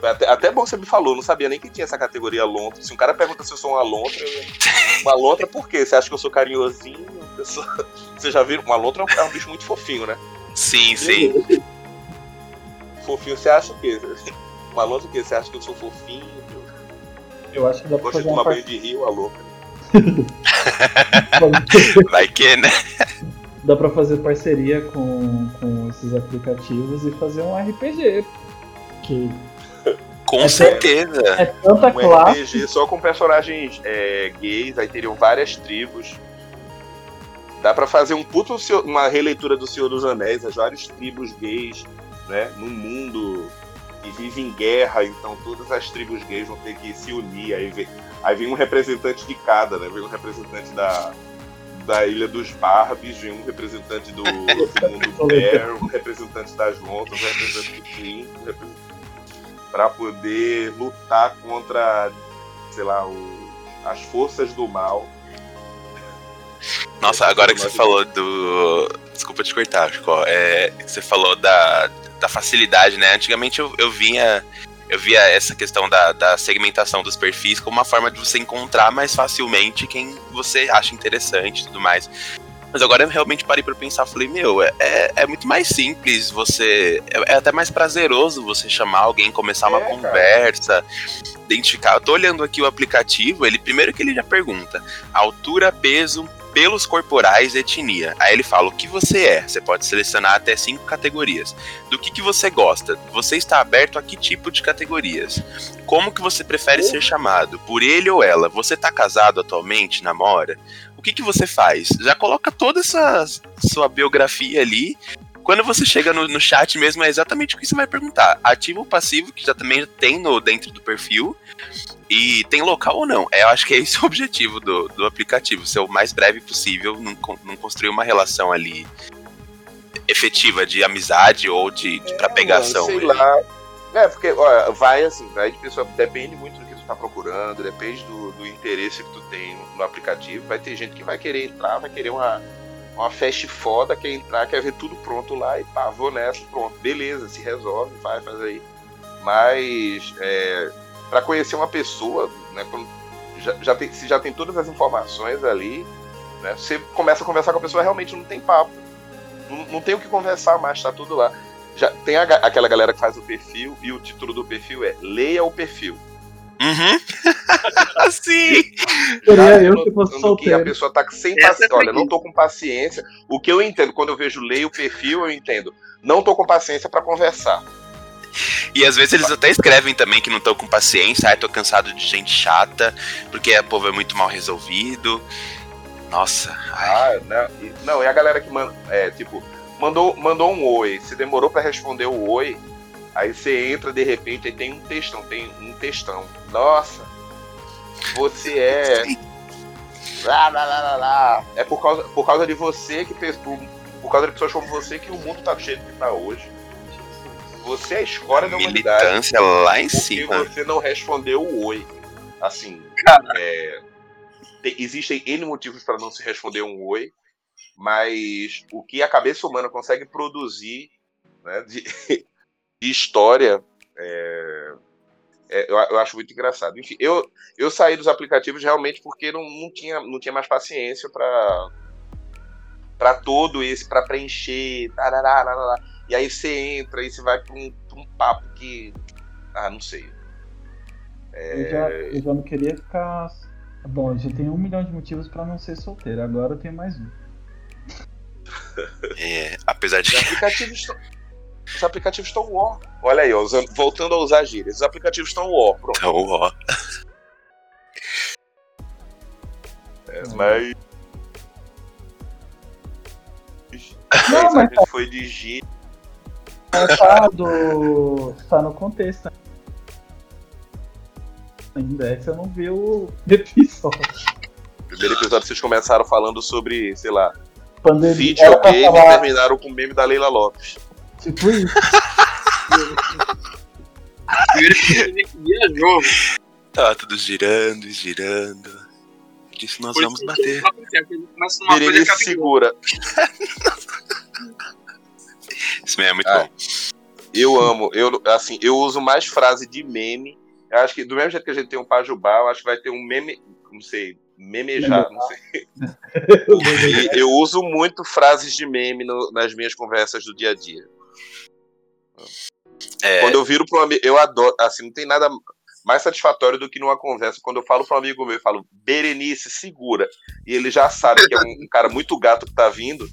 Até, até bom você me falou, não sabia nem que tinha essa categoria lontra. Se um cara pergunta se eu sou uma lontra, eu... uma lontra por quê? Você acha que eu sou carinhosinho? Eu sou... Você já viu? Uma lontra é um bicho muito fofinho, né? Sim, sim. Fofinho, você acha o quê? Uma lontra o quê? Você acha que eu sou fofinho? Eu acho que dá pra fazer de tomar banho de rio, a louca. Vai que, né? Dá pra fazer parceria com, com esses aplicativos e fazer um RPG. Que com é certeza. É tanta um classe. RPG só com personagens é, gays, aí teriam várias tribos. Dá para fazer um puto uma releitura do Senhor dos Anéis, as várias tribos gays, né, no mundo que vive em guerra, então todas as tribos gays vão ter que se unir, aí vem, aí vem um representante de cada, né? Vem um representante da, da Ilha dos Barbies, vem um representante do, do mundo Bear, um representante das Lontas, um representante do Queen, um representante para poder lutar contra, sei lá, o, as forças do mal nossa, agora que você falou do. Desculpa te cortar, Chico. É, você falou da, da facilidade, né? Antigamente eu, eu vinha. Eu via essa questão da, da segmentação dos perfis como uma forma de você encontrar mais facilmente quem você acha interessante e tudo mais. Mas agora eu realmente parei para pensar, falei, meu, é, é, é muito mais simples você. É, é, até mais prazeroso você chamar alguém, começar uma é, conversa, cara. identificar. Eu tô olhando aqui o aplicativo, ele primeiro que ele já pergunta altura, peso, pelos corporais etnia. Aí ele fala o que você é. Você pode selecionar até cinco categorias. Do que, que você gosta? Você está aberto a que tipo de categorias? Como que você prefere ser chamado? Por ele ou ela? Você está casado atualmente? Namora? O que, que você faz? Já coloca toda essa sua biografia ali quando você chega no, no, chat mesmo, é exatamente o que você vai perguntar. Ativo ou passivo, que já também tem no, dentro do perfil. E tem local ou não? É, eu acho que é esse o objetivo do, do aplicativo, ser o mais breve possível, não, não construir uma relação ali efetiva de amizade ou de, de é, pra pegação. Mano, sei lá. É, porque, olha, vai assim, vai de pessoa, depende muito do que tu tá procurando, depende do, do interesse que tu tem no, aplicativo. Vai ter gente que vai querer entrar, vai querer uma, uma festa foda, quer entrar, quer ver tudo pronto lá e pá, vou nessa, pronto, beleza, se resolve, vai, faz aí. Mas é, para conhecer uma pessoa, né, já, já tem, se já tem todas as informações ali, né, você começa a conversar com a pessoa, realmente não tem papo. Não, não tem o que conversar mais, tá tudo lá. Já tem a, aquela galera que faz o perfil e o título do perfil é Leia o perfil. Uhum. Sim. Seria eu que fosse solteiro. Que a pessoa tá sem paciência. Olha, não tô com paciência. O que eu entendo, quando eu vejo leia o perfil, eu entendo. Não tô com paciência para conversar. E às vezes eles até escrevem também que não estão com paciência, ai, tô cansado de gente chata, porque o povo é muito mal resolvido. Nossa. Ai. Ah, não, e, não, e a galera que manda, é, tipo, mandou, mandou um oi, se demorou para responder o oi, aí você entra de repente e tem um textão, tem um textão. Nossa, você é. Lá, lá, lá, lá, lá. É por causa, por causa de você que por causa de pessoas como você que o mundo tá do jeito que tá hoje. Você é a escória da humanidade. Militância lá em cima. você não respondeu o oi. Assim, é, tem, existem N motivos para não se responder um oi, mas o que a cabeça humana consegue produzir né, de, de, história é, é, eu, eu, acho muito engraçado. Enfim, eu, eu saí dos aplicativos realmente porque não, não, tinha, não tinha mais paciência para para todo esse, para preencher. Tarará, tarará. E aí você entra e você vai pra um, um papo que. Ah, não sei. É... Eu, já, eu já não queria ficar. Bom, eu já tenho um milhão de motivos para não ser solteiro. Agora eu tenho mais um. É, apesar de. Os aplicativos estão. Os aplicativos estão ó. Olha aí, ó, usando, voltando a usar gírias. Os aplicativos estão ó. Pronto. Estão ó. É, mas. Não, mas... foi de gíria tá, do, tá no contexto ainda. É que você não viu o episódio. primeiro episódio vocês começaram falando sobre, sei lá, Pandemia. videogame e terminaram com o meme da Leila Lopes. Tipo isso. Viajou. Tava tudo girando e girando. Disse, nós Por vamos bater. Berenice segura. Isso mesmo é muito ah, bom. Eu amo, eu, assim, eu uso mais frase de meme. Eu acho que do mesmo jeito que a gente tem um pajubá, eu acho que vai ter um meme, não sei, memejar, não sei. eu uso muito frases de meme no, nas minhas conversas do dia a dia. É... Quando eu viro para um amigo, eu adoro, assim, não tem nada mais satisfatório do que numa conversa. Quando eu falo para um amigo meu, eu falo, Berenice, segura. E ele já sabe que é um, um cara muito gato que tá vindo.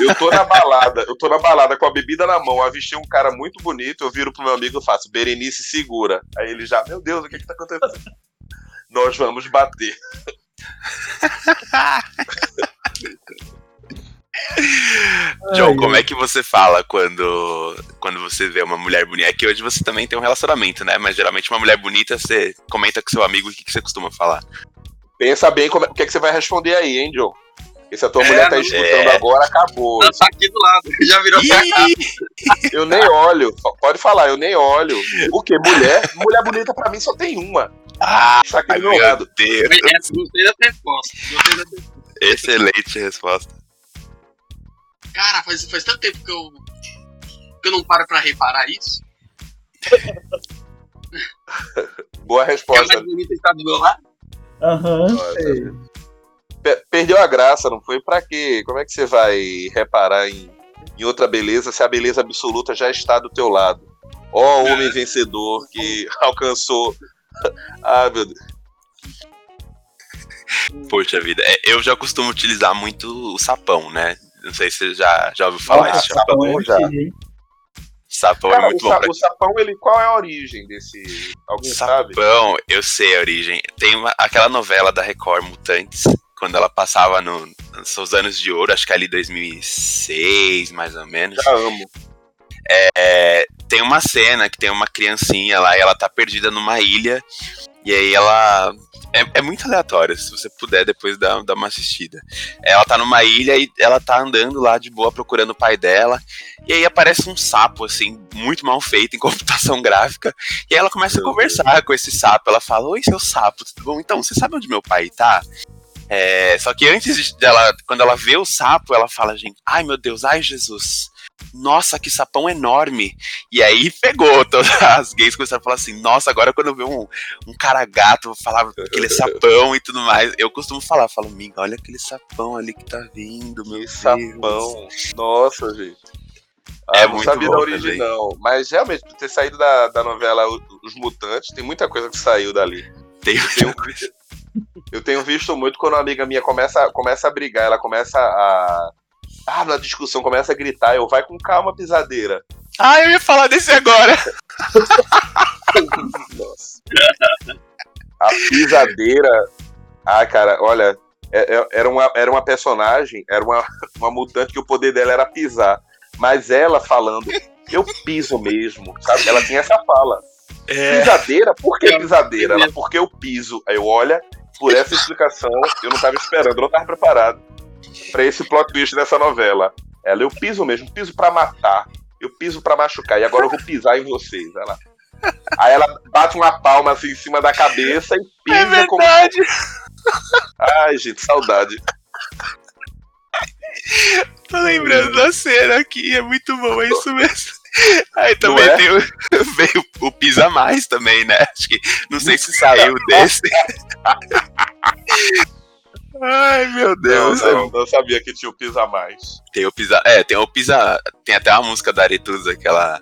Eu tô na balada, eu tô na balada com a bebida na mão, avistei um cara muito bonito, eu viro pro meu amigo e faço, Berenice, segura. Aí ele já, meu Deus, o que que tá acontecendo? Nós vamos bater. John, como é que você fala quando, quando você vê uma mulher bonita? É que hoje você também tem um relacionamento, né? Mas geralmente uma mulher bonita, você comenta com seu amigo o que, que você costuma falar. Pensa bem como, é, o que, é que você vai responder aí, hein, John? Porque se a tua é, mulher tá escutando é. agora, acabou. Ela tá aqui do lado, já virou pra cá. Eu nem olho, pode falar, eu nem olho. O quê? Mulher? Mulher bonita pra mim só tem uma. Ah, tá aqui do meu lado. Deus. Gostei da resposta. Gostei da resposta. Excelente resposta. Cara, faz, faz tanto tempo que eu, que eu não paro pra reparar isso. Boa resposta. A mais bonita está do meu lado? Aham, uhum, Perdeu a graça, não foi? Pra quê? Como é que você vai reparar em, em outra beleza se a beleza absoluta já está do teu lado? Ó, oh, homem vencedor que alcançou. ah, meu Deus. Poxa vida, é, eu já costumo utilizar muito o sapão, né? Não sei se você já, já ouviu falar ah, esse sapão. sapão já. Sapão é Cara, é muito o, bom. Pra... O sapão, ele, qual é a origem desse? Alguém sapão, sabe? Sapão, eu sei a origem. Tem uma, aquela novela da Record, Mutantes, quando ela passava no, nos seus anos de ouro, acho que é ali 2006, mais ou menos. Já amo. É, tem uma cena que tem uma criancinha lá e ela tá perdida numa ilha. E aí ela. É, é muito aleatório, se você puder depois dar, dar uma assistida. Ela tá numa ilha e ela tá andando lá de boa procurando o pai dela. E aí aparece um sapo, assim, muito mal feito em computação gráfica. E aí ela começa a conversar com esse sapo. Ela fala: Oi, seu sapo, tudo bom? Então, você sabe onde meu pai tá? É, só que antes dela, quando ela vê o sapo, ela fala, gente, ai meu Deus, ai Jesus, nossa, que sapão enorme. E aí pegou, todas as gays começaram a falar assim, nossa, agora quando eu ver um, um cara gato, falar aquele sapão e tudo mais. Eu costumo falar, falo, miga, olha aquele sapão ali que tá vindo, meu que sapão. Nossa, gente. Ah, é não muito sabia da origem, também. Mas realmente, por ter saído da, da novela Os Mutantes, tem muita coisa que saiu dali. Tem, tem, coisa. Eu tenho visto muito quando uma amiga minha começa, começa a brigar, ela começa a. Ah, na discussão, começa a gritar, eu vai com calma, pisadeira. Ah, eu ia falar desse agora. Nossa. A pisadeira. Ah, cara, olha, é, é, era uma, era uma personagem, era uma, uma mutante que o poder dela era pisar. Mas ela falando, eu piso mesmo, sabe? Ela tinha essa fala. É... Pisadeira? Por que pisadeira? Ela, porque eu piso. Aí eu, olha, por essa explicação, eu não tava esperando, eu não tava preparado para esse plot twist dessa novela. Ela, eu piso mesmo, piso para matar, eu piso para machucar, e agora eu vou pisar em vocês. Ela. Aí ela bate uma palma assim em cima da cabeça e pisa é verdade. como. Ai, gente, saudade. Tô lembrando da cena aqui, é muito bom, é isso mesmo. Aí também é? tem o, veio o Pisa Mais também, né? Acho que não sei se saiu desse. Ai, meu Deus. Não, não, não, sabia que tinha o Pisa Mais. Tem o Pisa. É, tem o Pisa. Tem até uma música da Aretusa que ela.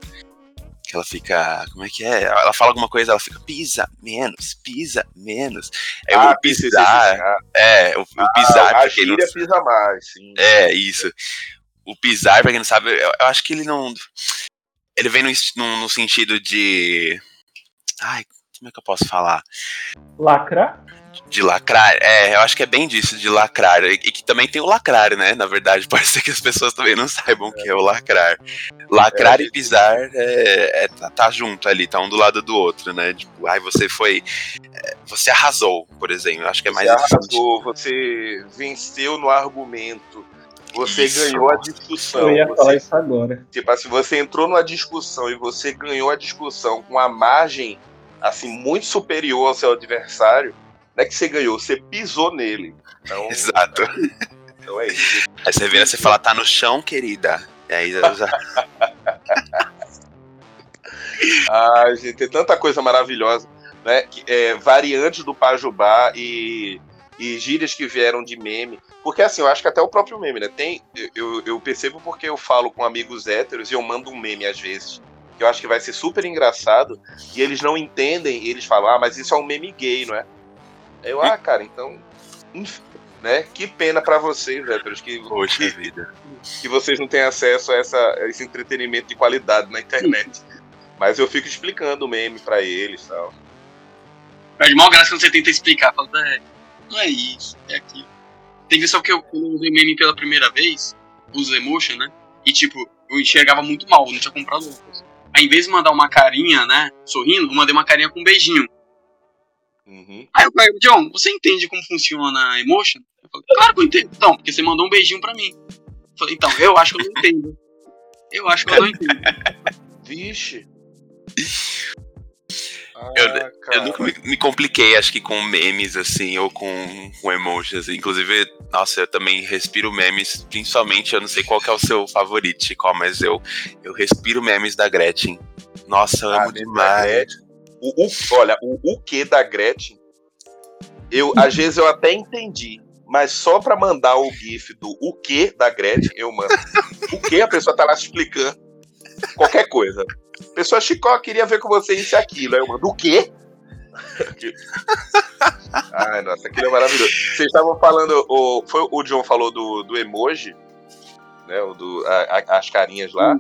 Que ela fica. Como é que é? Ela fala alguma coisa, ela fica pisa menos, pisa menos. É ah, o pisar. É, o, o ah, pisar. A gíria não... pisa mais, sim. É, isso. O pisar, pra quem não sabe, eu, eu acho que ele não ele vem no, no, no, sentido de. Ai, como é que eu posso falar? Lacrar? De lacrar, é, eu acho que é bem disso, de lacrar. E, que também tem o lacrar, né? Na verdade, pode ser que as pessoas também não saibam o que é o lacrar. Lacrar é, e pisar é, é, tá, tá, junto ali, tá um do lado do outro, né? Tipo, ai, você foi. É, você arrasou, por exemplo. Acho que é mais Você arrasou, você venceu no argumento você isso. ganhou a discussão. Eu ia você, falar isso agora. Tipo assim, você entrou numa discussão e você ganhou a discussão com a margem assim muito superior ao seu adversário, não é que você ganhou, você pisou nele. Então, Exato. Então é isso. Aí você vira e fala, tá no chão, querida. E aí já. ah, gente, tem tanta coisa maravilhosa, né? É, variantes do Pajubá e, e gírias que vieram de meme. Porque assim, eu acho que até o próprio meme, né? Tem, eu, eu percebo porque eu falo com amigos héteros e eu mando um meme às vezes. Que eu acho que vai ser super engraçado. E eles não entendem, e eles falam, ah, mas isso é um meme gay, não é? Eu, ah, cara, então. Né? Que pena para vocês, héteros, que, Poxa que, vida. que vocês não têm acesso a, essa, a esse entretenimento de qualidade na internet. Mas eu fico explicando o meme pra eles e tal. Perde mal graça quando você tenta explicar. Fala, é, não é isso, é aquilo. Tem que ver só que eu, quando eu usei meme pela primeira vez, os emotion, né? E tipo, eu enxergava muito mal, não tinha comprado outras. Aí, em vez de mandar uma carinha, né, sorrindo, eu mandei uma carinha com um beijinho. Uhum. Aí eu falei, John, você entende como funciona a emotion? Eu falei, claro que eu entendo. Então, porque você mandou um beijinho pra mim. Eu falei, então, eu acho que eu não entendo. Eu acho que eu não entendo. Vixe. Eu, ah, eu nunca me, me, compliquei, acho que com memes, assim, ou com, com emojis. Inclusive, nossa, eu também respiro memes, principalmente, eu não sei qual é o seu favorito, Chico, mas eu, eu respiro memes da Gretchen. Nossa, eu ah, amo demais. O, o, olha, o, o que da Gretchen, eu, às vezes eu até entendi, mas só pra mandar o gif do o que da Gretchen, eu mando. o que a pessoa tá lá explicando qualquer coisa. Pessoa Chicó, queria ver com você isso e aquilo. Aí eu mando, o quê? Ai, nossa, aquilo é maravilhoso. Vocês estavam falando, o, foi o John falou do, do emoji, né? O do, a, a, as carinhas lá.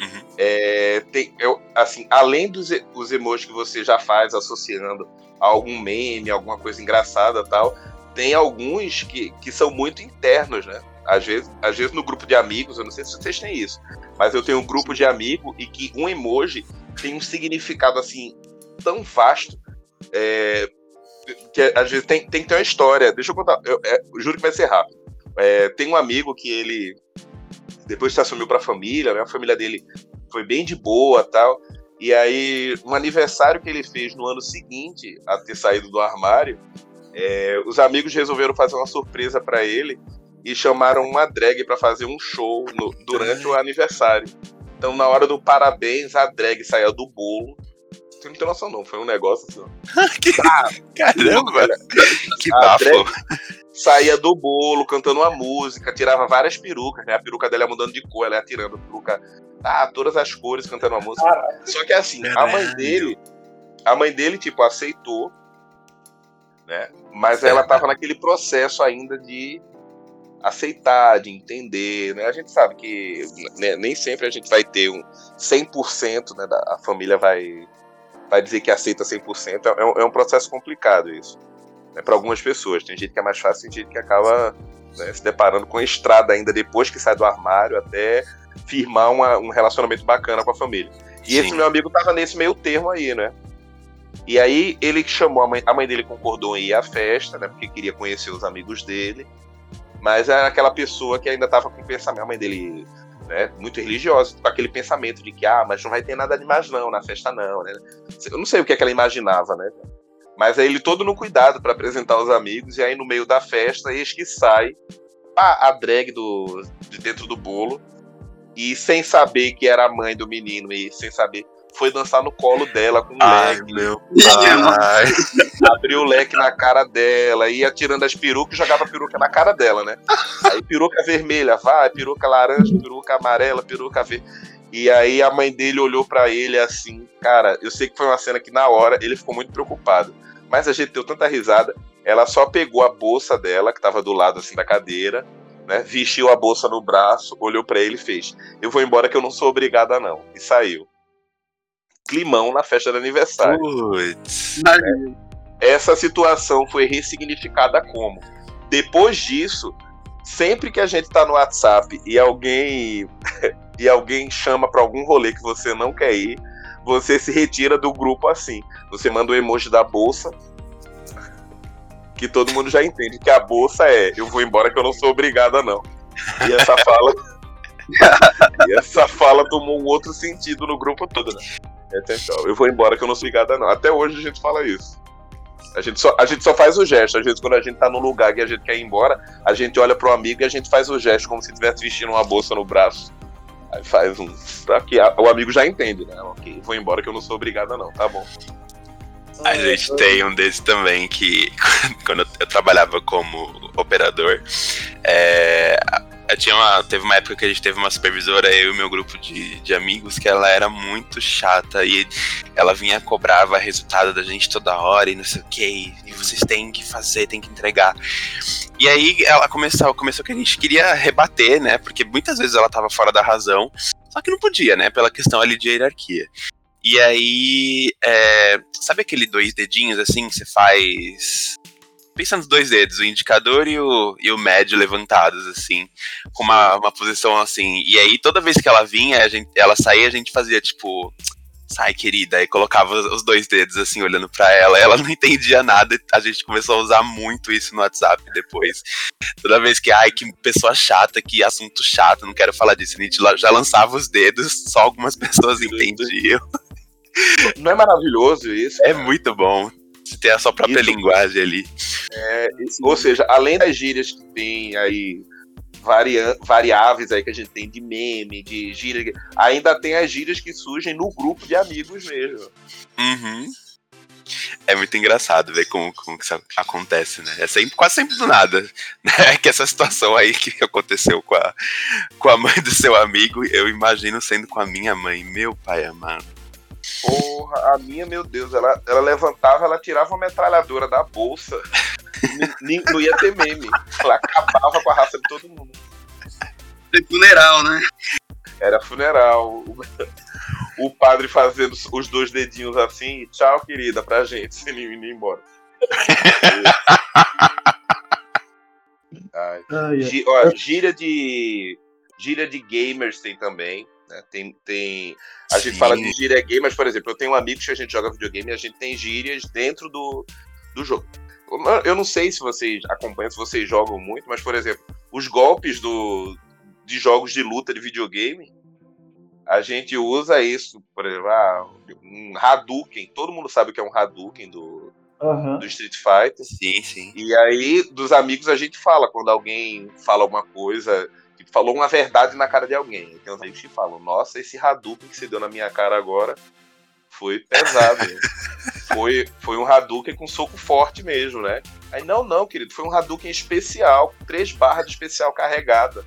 Uhum. É, tem, eu, assim, além dos os emojis que você já faz associando a algum meme, alguma coisa engraçada tal, tem alguns que, que são muito internos, né? Às vezes, às vezes no grupo de amigos, eu não sei se vocês têm isso, mas eu tenho um grupo de amigos e que um emoji tem um significado assim tão vasto é, que às vezes tem, tem que ter uma história. Deixa eu contar, eu, é, juro que vai ser rápido. É, tem um amigo que ele depois se assumiu para a família, né? a família dele foi bem de boa tal. E aí, um aniversário que ele fez no ano seguinte a ter saído do armário, é, os amigos resolveram fazer uma surpresa para ele e chamaram uma drag para fazer um show no, durante o aniversário. Então, na hora do parabéns, a drag saía do bolo. Você não tem noção, não. Foi um negócio assim. que... ah, Caramba! que bafo! Saía do bolo, cantando uma música, tirava várias perucas, né? A peruca dela ia mudando de cor, ela ia tirando a peruca. Ah, todas as cores cantando uma música. Só que assim, a mãe dele. A mãe dele, tipo, aceitou, né? Mas ela tava naquele processo ainda de aceitar, de entender, né? A gente sabe que né, nem sempre a gente vai ter um 100%, né? Da, a família vai, vai dizer que aceita 100%. É, um, é um processo complicado isso. Né, para algumas pessoas. Tem gente que é mais fácil, tem gente que acaba né, se deparando com a estrada ainda depois que sai do armário até firmar uma, um relacionamento bacana com a família. E Sim. esse meu amigo tava nesse meio termo aí, né? E aí ele chamou a mãe, a mãe dele concordou em ir à festa, né? Porque queria conhecer os amigos dele. Mas era aquela pessoa que ainda estava com o pensamento, a mãe dele, né, muito religiosa, com aquele pensamento de que, ah, mas não vai ter nada demais não, na festa não, né? Eu não sei o que, é que ela imaginava, né? Mas aí ele todo no cuidado para apresentar os amigos, e aí no meio da festa, eis que sai a, a drag do, de dentro do bolo, e sem saber que era a mãe do menino, e sem saber foi dançar no colo dela com o Ai, leque. Meu pai. Abriu o leque na cara dela, ia tirando as perucas e jogava a peruca na cara dela, né? Aí peruca vermelha, vai, peruca laranja, peruca amarela, peruca verde. E aí a mãe dele olhou para ele assim, cara, eu sei que foi uma cena que na hora ele ficou muito preocupado. Mas a gente deu tanta risada, ela só pegou a bolsa dela, que tava do lado assim da cadeira, né? Vestiu a bolsa no braço, olhou para ele e fez: "Eu vou embora que eu não sou obrigada não". E saiu climão na festa de aniversário. Putz. É, essa situação foi ressignificada como? Depois disso, sempre que a gente tá no WhatsApp e alguém e alguém chama para algum rolê que você não quer ir, você se retira do grupo assim. Você manda o emoji da bolsa, que todo mundo já entende que a bolsa é eu vou embora que eu não sou obrigada não. E essa fala. e essa fala tomou um outro sentido no grupo todo, né? Atenção, eu vou embora que eu não sou ligada, não. Até hoje a gente fala isso. A gente, só, a gente só faz o gesto. Às vezes, quando a gente tá no lugar que a gente quer ir embora, a gente olha pro amigo e a gente faz o gesto como se estivesse vestindo uma bolsa no braço. Aí faz um. Pra que o amigo já entende, né? Ok, vou embora que eu não sou obrigada, não, tá bom. A gente tem um desse também que, quando eu trabalhava como operador, é, tinha uma, teve uma época que a gente teve uma supervisora, eu e meu grupo de, de amigos, que ela era muito chata e ela vinha cobrava resultado da gente toda hora e não sei o que, e vocês têm que fazer, têm que entregar. E aí ela começou, começou que a gente queria rebater, né? Porque muitas vezes ela tava fora da razão, só que não podia, né? Pela questão ali de hierarquia. E aí, é, sabe aquele dois dedinhos assim que você faz pensa nos dois dedos, o indicador e o, e o médio levantados, assim, com uma, uma posição assim. E aí, toda vez que ela vinha, a gente, ela saía, a gente fazia tipo. Sai, querida, e colocava os dois dedos assim, olhando para ela. Ela não entendia nada, a gente começou a usar muito isso no WhatsApp depois. Toda vez que, ai, que pessoa chata, que assunto chato, não quero falar disso. A gente já lançava os dedos, só algumas pessoas entendiam. Não é maravilhoso isso? É muito bom. Você tem a sua própria Isso, linguagem ali. É, ou seja, além das gírias que tem aí variáveis aí que a gente tem de meme, de gíria, ainda tem as gírias que surgem no grupo de amigos mesmo. Uhum. É muito engraçado ver como, como que isso acontece, né? É sempre, quase sempre do nada. Né? Que essa situação aí que aconteceu com a, com a mãe do seu amigo, eu imagino sendo com a minha mãe. Meu pai amado. Porra, a minha, meu Deus, ela, ela levantava, ela tirava uma metralhadora da bolsa. não, não ia ter meme. Ela acabava com a raça de todo mundo. De funeral, né? Era funeral. O, padre fazendo os dois dedinhos assim, tchau, querida, pra gente, se ele indo embora. Ai. Ai, ó, gíria de. Gíria de gamers tem também. Né? Tem, tem... A Sim. gente fala de gíria game, mas, por exemplo, eu tenho amigos que a gente joga videogame e a gente tem gírias dentro do, do jogo. Eu não sei se vocês acompanham, se vocês jogam muito, mas, por exemplo, os golpes do, de jogos de luta de videogame, a gente usa isso, por exemplo, ah, um Hadouken. Todo mundo sabe o que é um Hadouken do, uhum. do Street Fighter. Sim, sim. E aí, dos amigos, a gente fala quando alguém fala alguma coisa falou uma verdade na cara de alguém. Então os amigos que falam, nossa, esse Hadouken que você deu na minha cara agora foi pesado. foi, foi um Hadouken com soco forte mesmo, né? Aí, não, não, querido, foi um Hadouken especial, com três barras de especial carregada.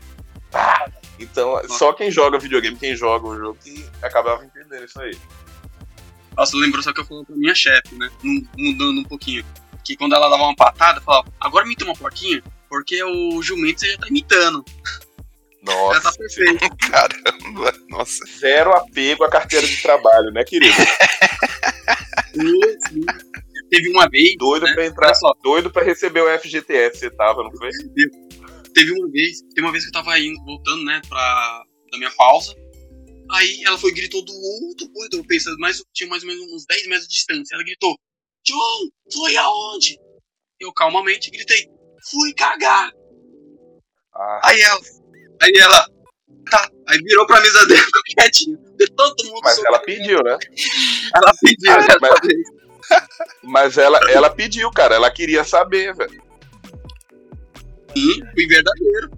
Ah! Então, só quem joga videogame, quem joga o jogo, que acabava entendendo isso aí. Nossa, lembrou só que eu falei pra minha chefe, né? Mudando um pouquinho. Que quando ela dava uma patada, falava, agora me uma porquinha, porque o jumento você já tá imitando. Nossa. Já tá perfeito. Caramba, nossa. Zero apego à carteira de trabalho, né, querido? Teve uma vez. Doido né? pra entrar. Só. Doido pra receber o FGTS, você tava, não foi? Teve uma vez. Teve uma vez que eu tava indo, voltando, né, pra. da minha pausa. Aí ela foi gritou do outro corredor, pensando, mais, tinha mais ou menos uns 10 metros de distância. Ela gritou: John, foi aonde? Eu calmamente gritei: Fui cagar. Ah. Aí ela, Aí ela, tá. Aí virou pra mesa dele, ficou quietinho. Todo mundo Mas ela pediu, né? Ela pediu, ah, mas, mas ela, ela pediu, cara. Ela queria saber, velho. Sim, fui verdadeiro.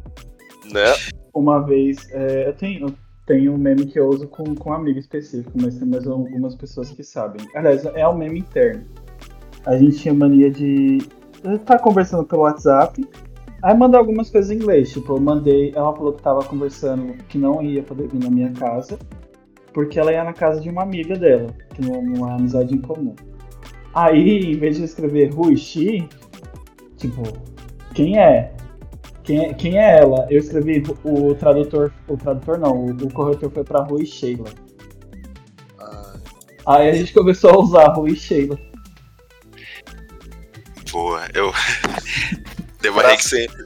Né? Uma vez, é, eu tenho, eu tenho um meme que eu uso com, com um amigo específico, mas tem mais algumas pessoas que sabem. Aliás, é um meme interno. A gente tinha mania de estar tá conversando pelo WhatsApp Aí mandei algumas coisas em inglês, tipo, eu mandei, ela falou que tava conversando que não ia poder vir na minha casa, porque ela ia na casa de uma amiga dela, que não, não é amizade em comum. Aí, em vez de escrever Ruishi, tipo, quem é? Quem é, quem é ela? Eu escrevi o tradutor, o tradutor não, o, o corretor foi pra Rui Sheila. Ah. Aí a gente começou a usar Rui Sheila. Boa, eu Demorei que sempre.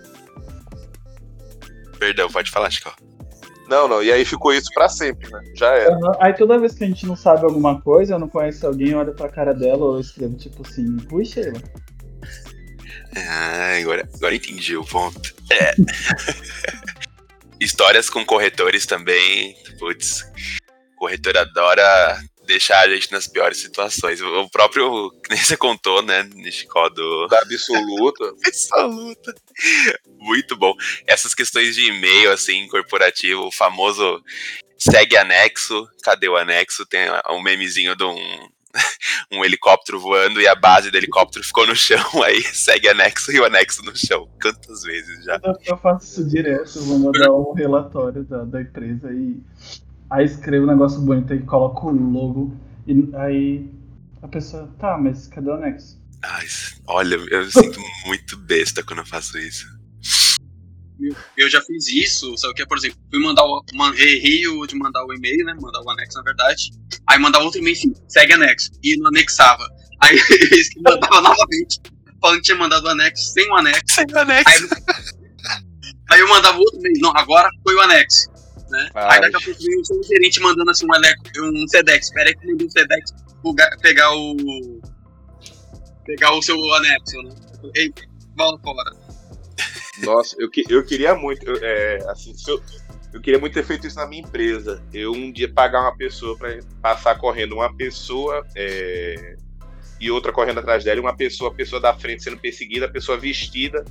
Perdão, pode falar, Chico. Não, não, e aí ficou isso pra sempre, né? Já era. Uhum. Aí toda vez que a gente não sabe alguma coisa, eu não conheço alguém, olha pra cara dela ou eu escrevo tipo assim, puxa ela. Ah, agora, agora entendi o ponto. É. Histórias com corretores também. Putz, corretor adora deixar a gente nas piores situações. O próprio, que nem você contou, né, Nishiko, do... Da absoluta. absoluta. Muito bom. Essas questões de e-mail, assim, corporativo, o famoso segue anexo, cadê o anexo? Tem um memezinho de um, um helicóptero voando e a base do helicóptero ficou no chão, aí segue anexo e o anexo no chão. Quantas vezes já? Eu faço isso direto, vou mandar um relatório da, da empresa e Aí escrevo um negócio bonito e coloco o logo. E aí a pessoa, tá, mas cadê o anexo? Ai, olha, eu sinto muito besta quando eu faço isso. Eu já fiz isso, só que, por exemplo, fui mandar o. Errei de mandar o e-mail, né? Mandar o anexo, na verdade. Aí mandava outro e-mail assim, segue anexo. E não anexava. Aí eles mandava novamente, falando que tinha mandado o anexo sem o anexo. Sem o anexo. Aí, aí eu mandava outro e-mail, não, agora foi o anexo né? Aí daqui a pouco vem o seu gerente mandando assim um, um Sedex. Espera aí que mandou o Sedex pegar o. pegar o seu anexo, né? Ei, bola fora. Nossa, eu, que, eu queria muito, é, assim, eu, eu queria muito ter feito isso na minha empresa. Eu um dia pagar uma pessoa para passar correndo uma pessoa é, e outra correndo atrás dela, e uma pessoa, a pessoa da frente sendo perseguida, a pessoa vestida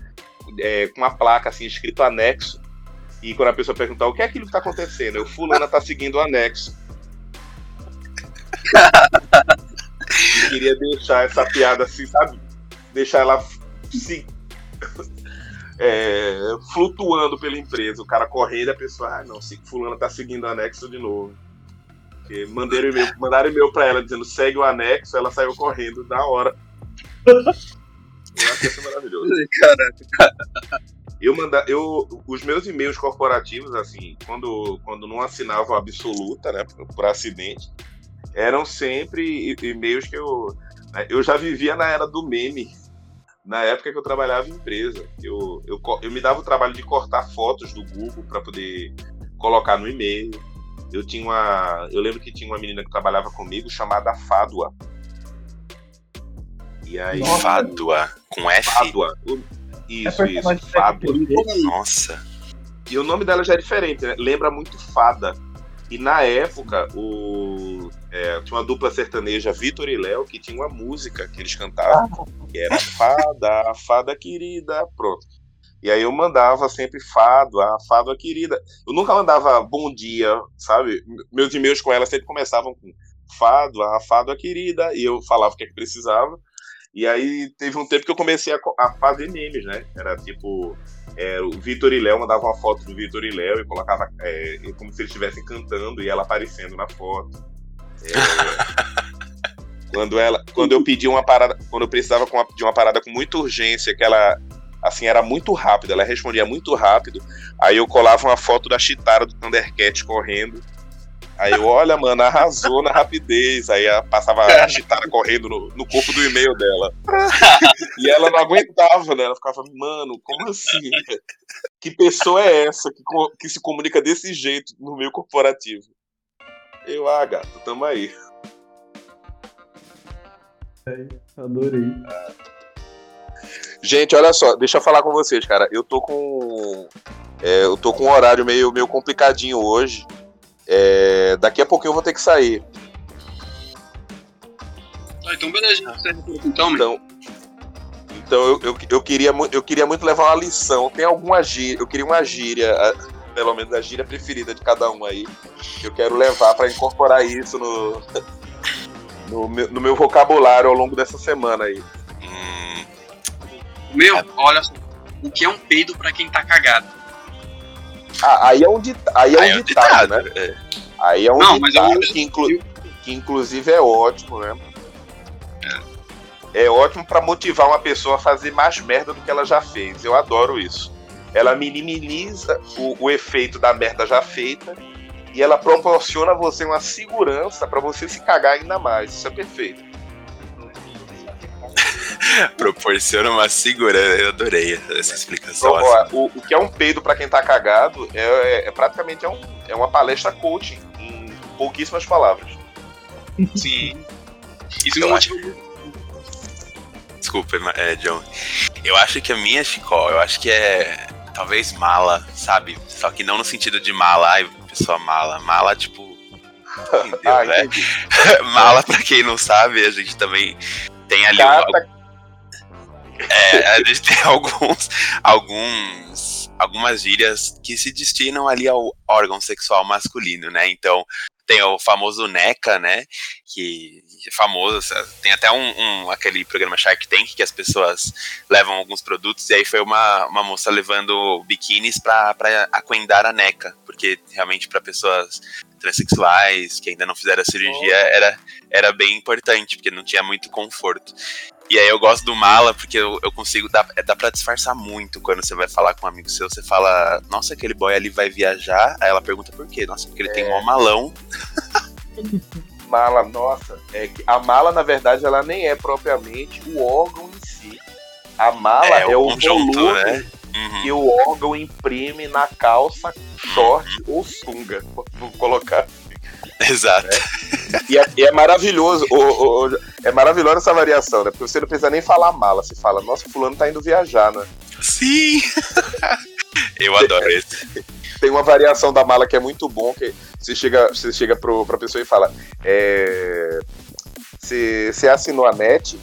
é, com uma placa assim escrito anexo e quando a pessoa perguntar o que é aquilo que tá acontecendo, eu fulana tá seguindo o anexo. e queria deixar essa piada assim, sabe? Deixar ela se, é, flutuando pela empresa. O cara correndo a pessoa, ah, não, fulana tá seguindo o anexo de novo. Porque mandaram e-mail, mandaram e-mail pra ela dizendo segue o anexo, ela saiu correndo na hora. Eu acho isso maravilhoso. Caraca. Eu manda, eu os meus e-mails corporativos assim, quando quando não assinava absoluta, né, por, por acidente, eram sempre e-mails que eu né, eu já vivia na era do meme. Na época que eu trabalhava em empresa, eu, eu, eu me dava o trabalho de cortar fotos do Google para poder colocar no e-mail. Eu tinha uma, eu lembro que tinha uma menina que trabalhava comigo chamada Fádua. E aí, Fádua com F. Fádua. Isso, é isso. Fábio. Nossa. E o nome dela já é diferente, né? Lembra muito Fada. E na época, o, é, tinha uma dupla sertaneja, Vitor e Léo, que tinha uma música que eles cantavam, que era Fada, Fada querida, pronto. E aí eu mandava sempre fado, a fado querida. Eu nunca mandava bom dia, sabe? Meus e-mails com ela sempre começavam com fado, a fado querida, e eu falava o que, é que precisava. E aí teve um tempo que eu comecei a, a fazer memes, né? Era tipo. É, o Vitor e Léo mandava uma foto do Vitor e Léo e colocava é, como se eles estivessem cantando e ela aparecendo na foto. É, quando ela quando eu pedi uma parada quando eu precisava de uma parada com muita urgência que ela assim era muito rápida ela respondia muito rápido aí eu colava uma foto da Chitara do Thundercat correndo Aí eu, olha, mano, arrasou na rapidez. Aí passava a Chitara correndo no, no corpo do e-mail dela. e ela não aguentava, né? Ela ficava, mano, como assim? Que pessoa é essa que, que se comunica desse jeito no meio corporativo? Eu, ah, gato, tamo aí. É, adorei. Gente, olha só, deixa eu falar com vocês, cara. Eu tô com. É, eu tô com um horário meio, meio complicadinho hoje. É, daqui a pouquinho eu vou ter que sair. Ah, então beleza, então, então, então eu, eu, eu, queria, eu queria muito levar uma lição. Tem alguma gíria, eu queria uma gíria, pelo menos a gíria preferida de cada um aí, que eu quero levar para incorporar isso no, no, meu, no meu vocabulário ao longo dessa semana aí. Hum. Meu, olha só, o que é um peido para quem tá cagado? Ah, aí é um, dit aí é um, aí é um ditado, ditado, né? É. Aí é um Não, ditado eu... que, inclu que inclusive é ótimo, né? É, é ótimo para motivar uma pessoa a fazer mais merda do que ela já fez. Eu adoro isso. Ela minimiza o, o efeito da merda já feita e ela proporciona a você uma segurança para você se cagar ainda mais. Isso é perfeito. Proporciona uma segurança. Eu adorei essa explicação. Então, assim. o, o, que é um peido para quem tá cagado é, é, é praticamente é, um, é uma palestra coaching em pouquíssimas palavras. Sim. Isso eu acho... Desculpa, é, John. Eu acho que a minha Chicó, eu acho que é talvez mala, sabe? Só que não no sentido de mala, ai, pessoa mala. Mala, tipo. Entendeu, ah, né? mala, pra quem não sabe, a gente também tem ali. Cata... É, a gente tem alguns. alguns algumas gírias que se destinam ali ao órgão sexual masculino, né? Então, tem o famoso NECA, né? Que é famoso, tem até um, um, aquele programa Shark Tank que as pessoas levam alguns produtos, e aí foi uma, uma moça levando biquínis para aquendar a NECA, porque realmente para pessoas transexuais que ainda não fizeram a cirurgia era, era bem importante, porque não tinha muito conforto. E aí eu gosto do mala, porque eu, eu consigo, dá, dá pra disfarçar muito quando você vai falar com um amigo seu, você fala, nossa, aquele boy ali vai viajar, aí ela pergunta por quê? Nossa, porque ele é. tem um malão. mala, nossa, é que a mala, na verdade, ela nem é propriamente o órgão em si. A mala é, é o, o volume né? uhum. que o órgão imprime na calça, short uhum. ou sunga, vou colocar Exato. É. E, é, e, é, maravilhoso, o, o, é maravilhosa essa variação, né? Porque você não precisa nem falar mala, você fala, nossa, fulano tá indo viajar, né? Sim! Eu adoro esse. Tem uma variação da mala que é muito bom, que você chega, você chega pro, pra pessoa e fala, é, você, você assinou a net?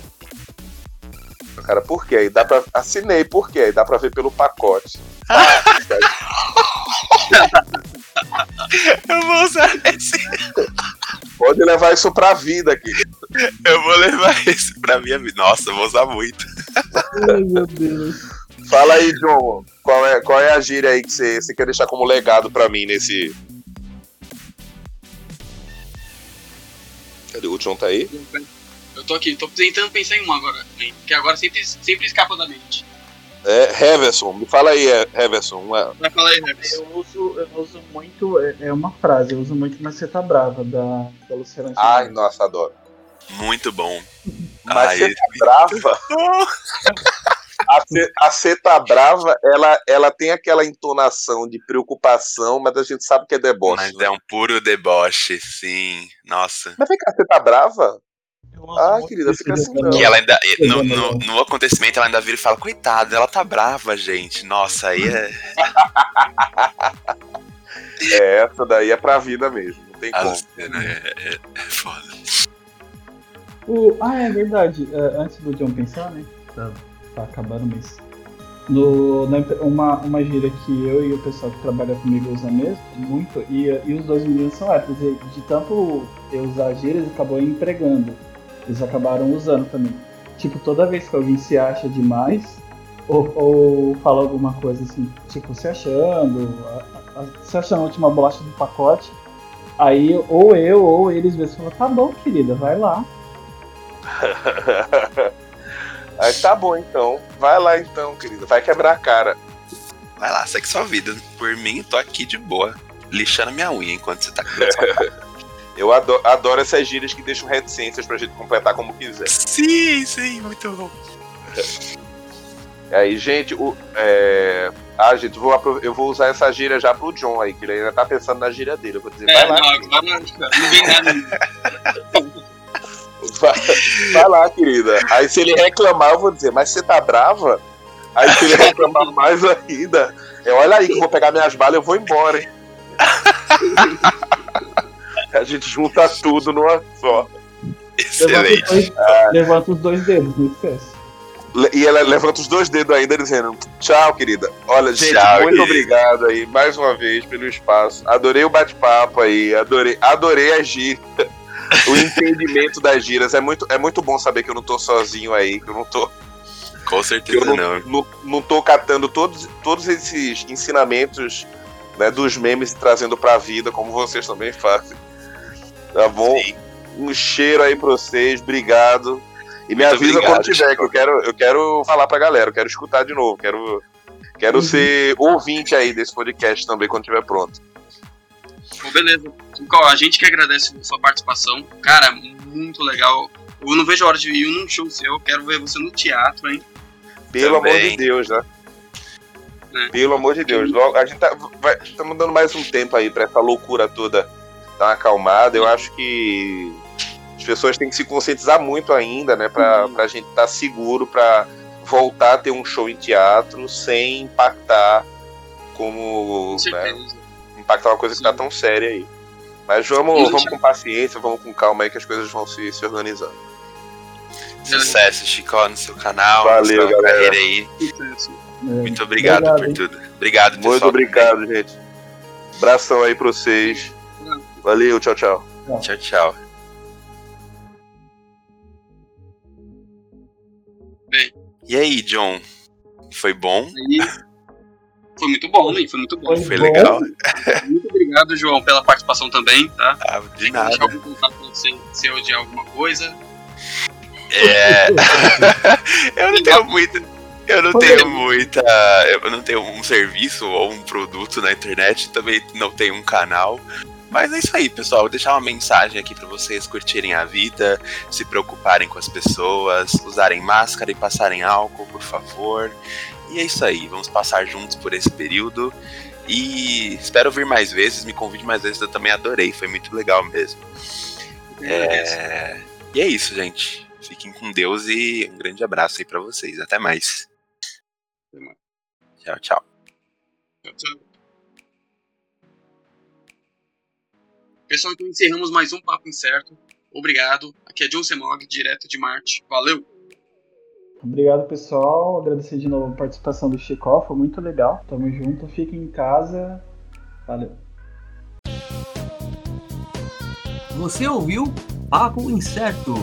Cara, por quê? Aí dá pra, assinei, por quê? Aí dá pra ver pelo pacote. Eu vou usar esse. Pode levar isso pra vida aqui. Eu vou levar isso pra minha vida. Nossa, eu vou usar muito. Ai, meu Deus. Fala aí, John. Qual é, qual é a gíria aí que você, você quer deixar como legado pra mim nesse. Cadê o John? Tá aí? Eu tô aqui, tô tentando pensar em uma agora. Que agora sempre, sempre escapa da mente. É, Heverson, me fala aí, Heverson. Uma... Vai falar aí, Heverson. Eu uso, eu uso muito, é, é uma frase, eu uso muito Mas Você Tá Brava, da, da Luciana Ai, nossa, adoro. Muito bom. Mas Você Tá Brava? a, Você Tá Brava, ela, ela tem aquela entonação de preocupação, mas a gente sabe que é deboche. Mas né? é um puro deboche, sim. Nossa. Mas vem cá, Você Tá Brava? Ah, querida, fica assim não. Que ela ainda, no, no, no, acontecimento, ela ainda vira e fala: Coitada, ela tá brava, gente. Nossa, aí é. é, essa daí é pra vida mesmo. Não tem como. Cena é, é, é foda. O, ah, é verdade. Uh, antes do John pensar, né? Tá, tá acabando, mas. No, na, uma, uma gíria que eu e o pessoal que trabalha comigo usam mesmo, muito, e, e os dois meninos são héteros, e de tanto eu usar gírias, acabou empregando eles acabaram usando também. Tipo, toda vez que alguém se acha demais, ou, ou fala alguma coisa assim, tipo, se achando, a, a, se achando a última bolacha do pacote, aí ou eu ou eles mesmos falam, tá bom, querida, vai lá. aí tá bom então, vai lá então, querida, vai quebrar a cara. Vai lá, segue sua vida. Por mim, tô aqui de boa, lixando minha unha enquanto você tá quebrando sua cara. Eu adoro, adoro, essas gírias que deixam reticências pra gente completar como quiser. Sim, sim, muito bom. Aí, gente, o, é... ah, gente, vou, eu vou usar essa gíria já pro John aí, que ele ainda tá pensando na gíria dele. Eu vou dizer, é, vai lá. Não, não, não vem nada. vai, vai lá, querida. Aí se ele reclamar, eu vou dizer, mas você tá brava? Aí se ele reclamar mais ainda, é, olha aí que eu vou pegar minhas balas e eu vou embora, hein? A gente junta tudo numa só. Excelente. Levanta os dois, ah. levanta os dois dedos, não esquece. E ela levanta os dois dedos ainda dizendo: Tchau, querida. Olha, gente, Tchau, muito querida. obrigado aí mais uma vez pelo espaço. Adorei o bate-papo aí, adorei, adorei a gira. o entendimento das giras. É muito, é muito bom saber que eu não tô sozinho aí, que eu não tô. Com certeza eu não, não. não. Não tô catando todos, todos esses ensinamentos né, dos memes e trazendo pra vida, como vocês também fazem. Tá bom? Sim. Um cheiro aí pra vocês, obrigado. E me Muito avisa obrigado, quando tiver, que eu quero, eu quero falar pra galera, eu quero escutar de novo, quero, quero uhum. ser ouvinte aí desse podcast também quando tiver pronto. beleza. A gente que agradece a sua participação. Cara, muito legal. Eu não vejo a hora de ir num show seu, quero ver você no teatro, hein? Pelo também. amor de Deus, né? É. Pelo amor de Deus. Logo, a gente tá, vai, estamos dando mais um tempo aí pra essa loucura toda dar uma acalmada. Eu acho que as pessoas têm que se conscientizar muito ainda, né? Pra, uhum. pra gente estar tá seguro pra voltar a ter um show em teatro sem impactar como né, impactar uma coisa que tá tão séria aí. Mas vamos, vamos com paciência, vamos com calma aí que as coisas vão se, se organizando. Sucesso, Chico, no seu canal, Valeu, galera. carreira aí. Muito obrigado, obrigado por tudo. Obrigado, pessoal. Muito obrigado, também. gente. Abração aí pra vocês. Valeu, tchau, tchau. Tchau, tchau. Bem. E aí, John? Foi bom? Foi muito bom, né? Foi muito bom. Foi, foi legal. Muito obrigado, João, pela participação também, tá? Ah, de nada. Deixar algum contato pra você se eu odiar alguma coisa. É. eu não tenho muito. Eu não tenho muita. Eu não tenho um serviço ou um produto na internet, também não tenho um canal. Mas é isso aí, pessoal. Vou deixar uma mensagem aqui para vocês curtirem a vida, se preocuparem com as pessoas, usarem máscara e passarem álcool, por favor. E é isso aí. Vamos passar juntos por esse período. E espero vir mais vezes. Me convide mais vezes. Eu também adorei. Foi muito legal mesmo. É... E é isso, gente. Fiquem com Deus e um grande abraço aí para vocês. Até mais. Tchau, tchau. Tchau, tchau. Pessoal, então encerramos mais um Papo Incerto. Obrigado. Aqui é John Semog, direto de Marte. Valeu! Obrigado, pessoal. Agradecer de novo a participação do Chico. Foi muito legal. Tamo junto. Fiquem em casa. Valeu. Você ouviu Papo Incerto.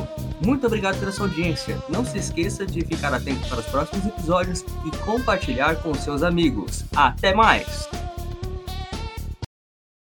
Muito obrigado pela sua audiência. Não se esqueça de ficar atento para os próximos episódios e compartilhar com seus amigos. Até mais!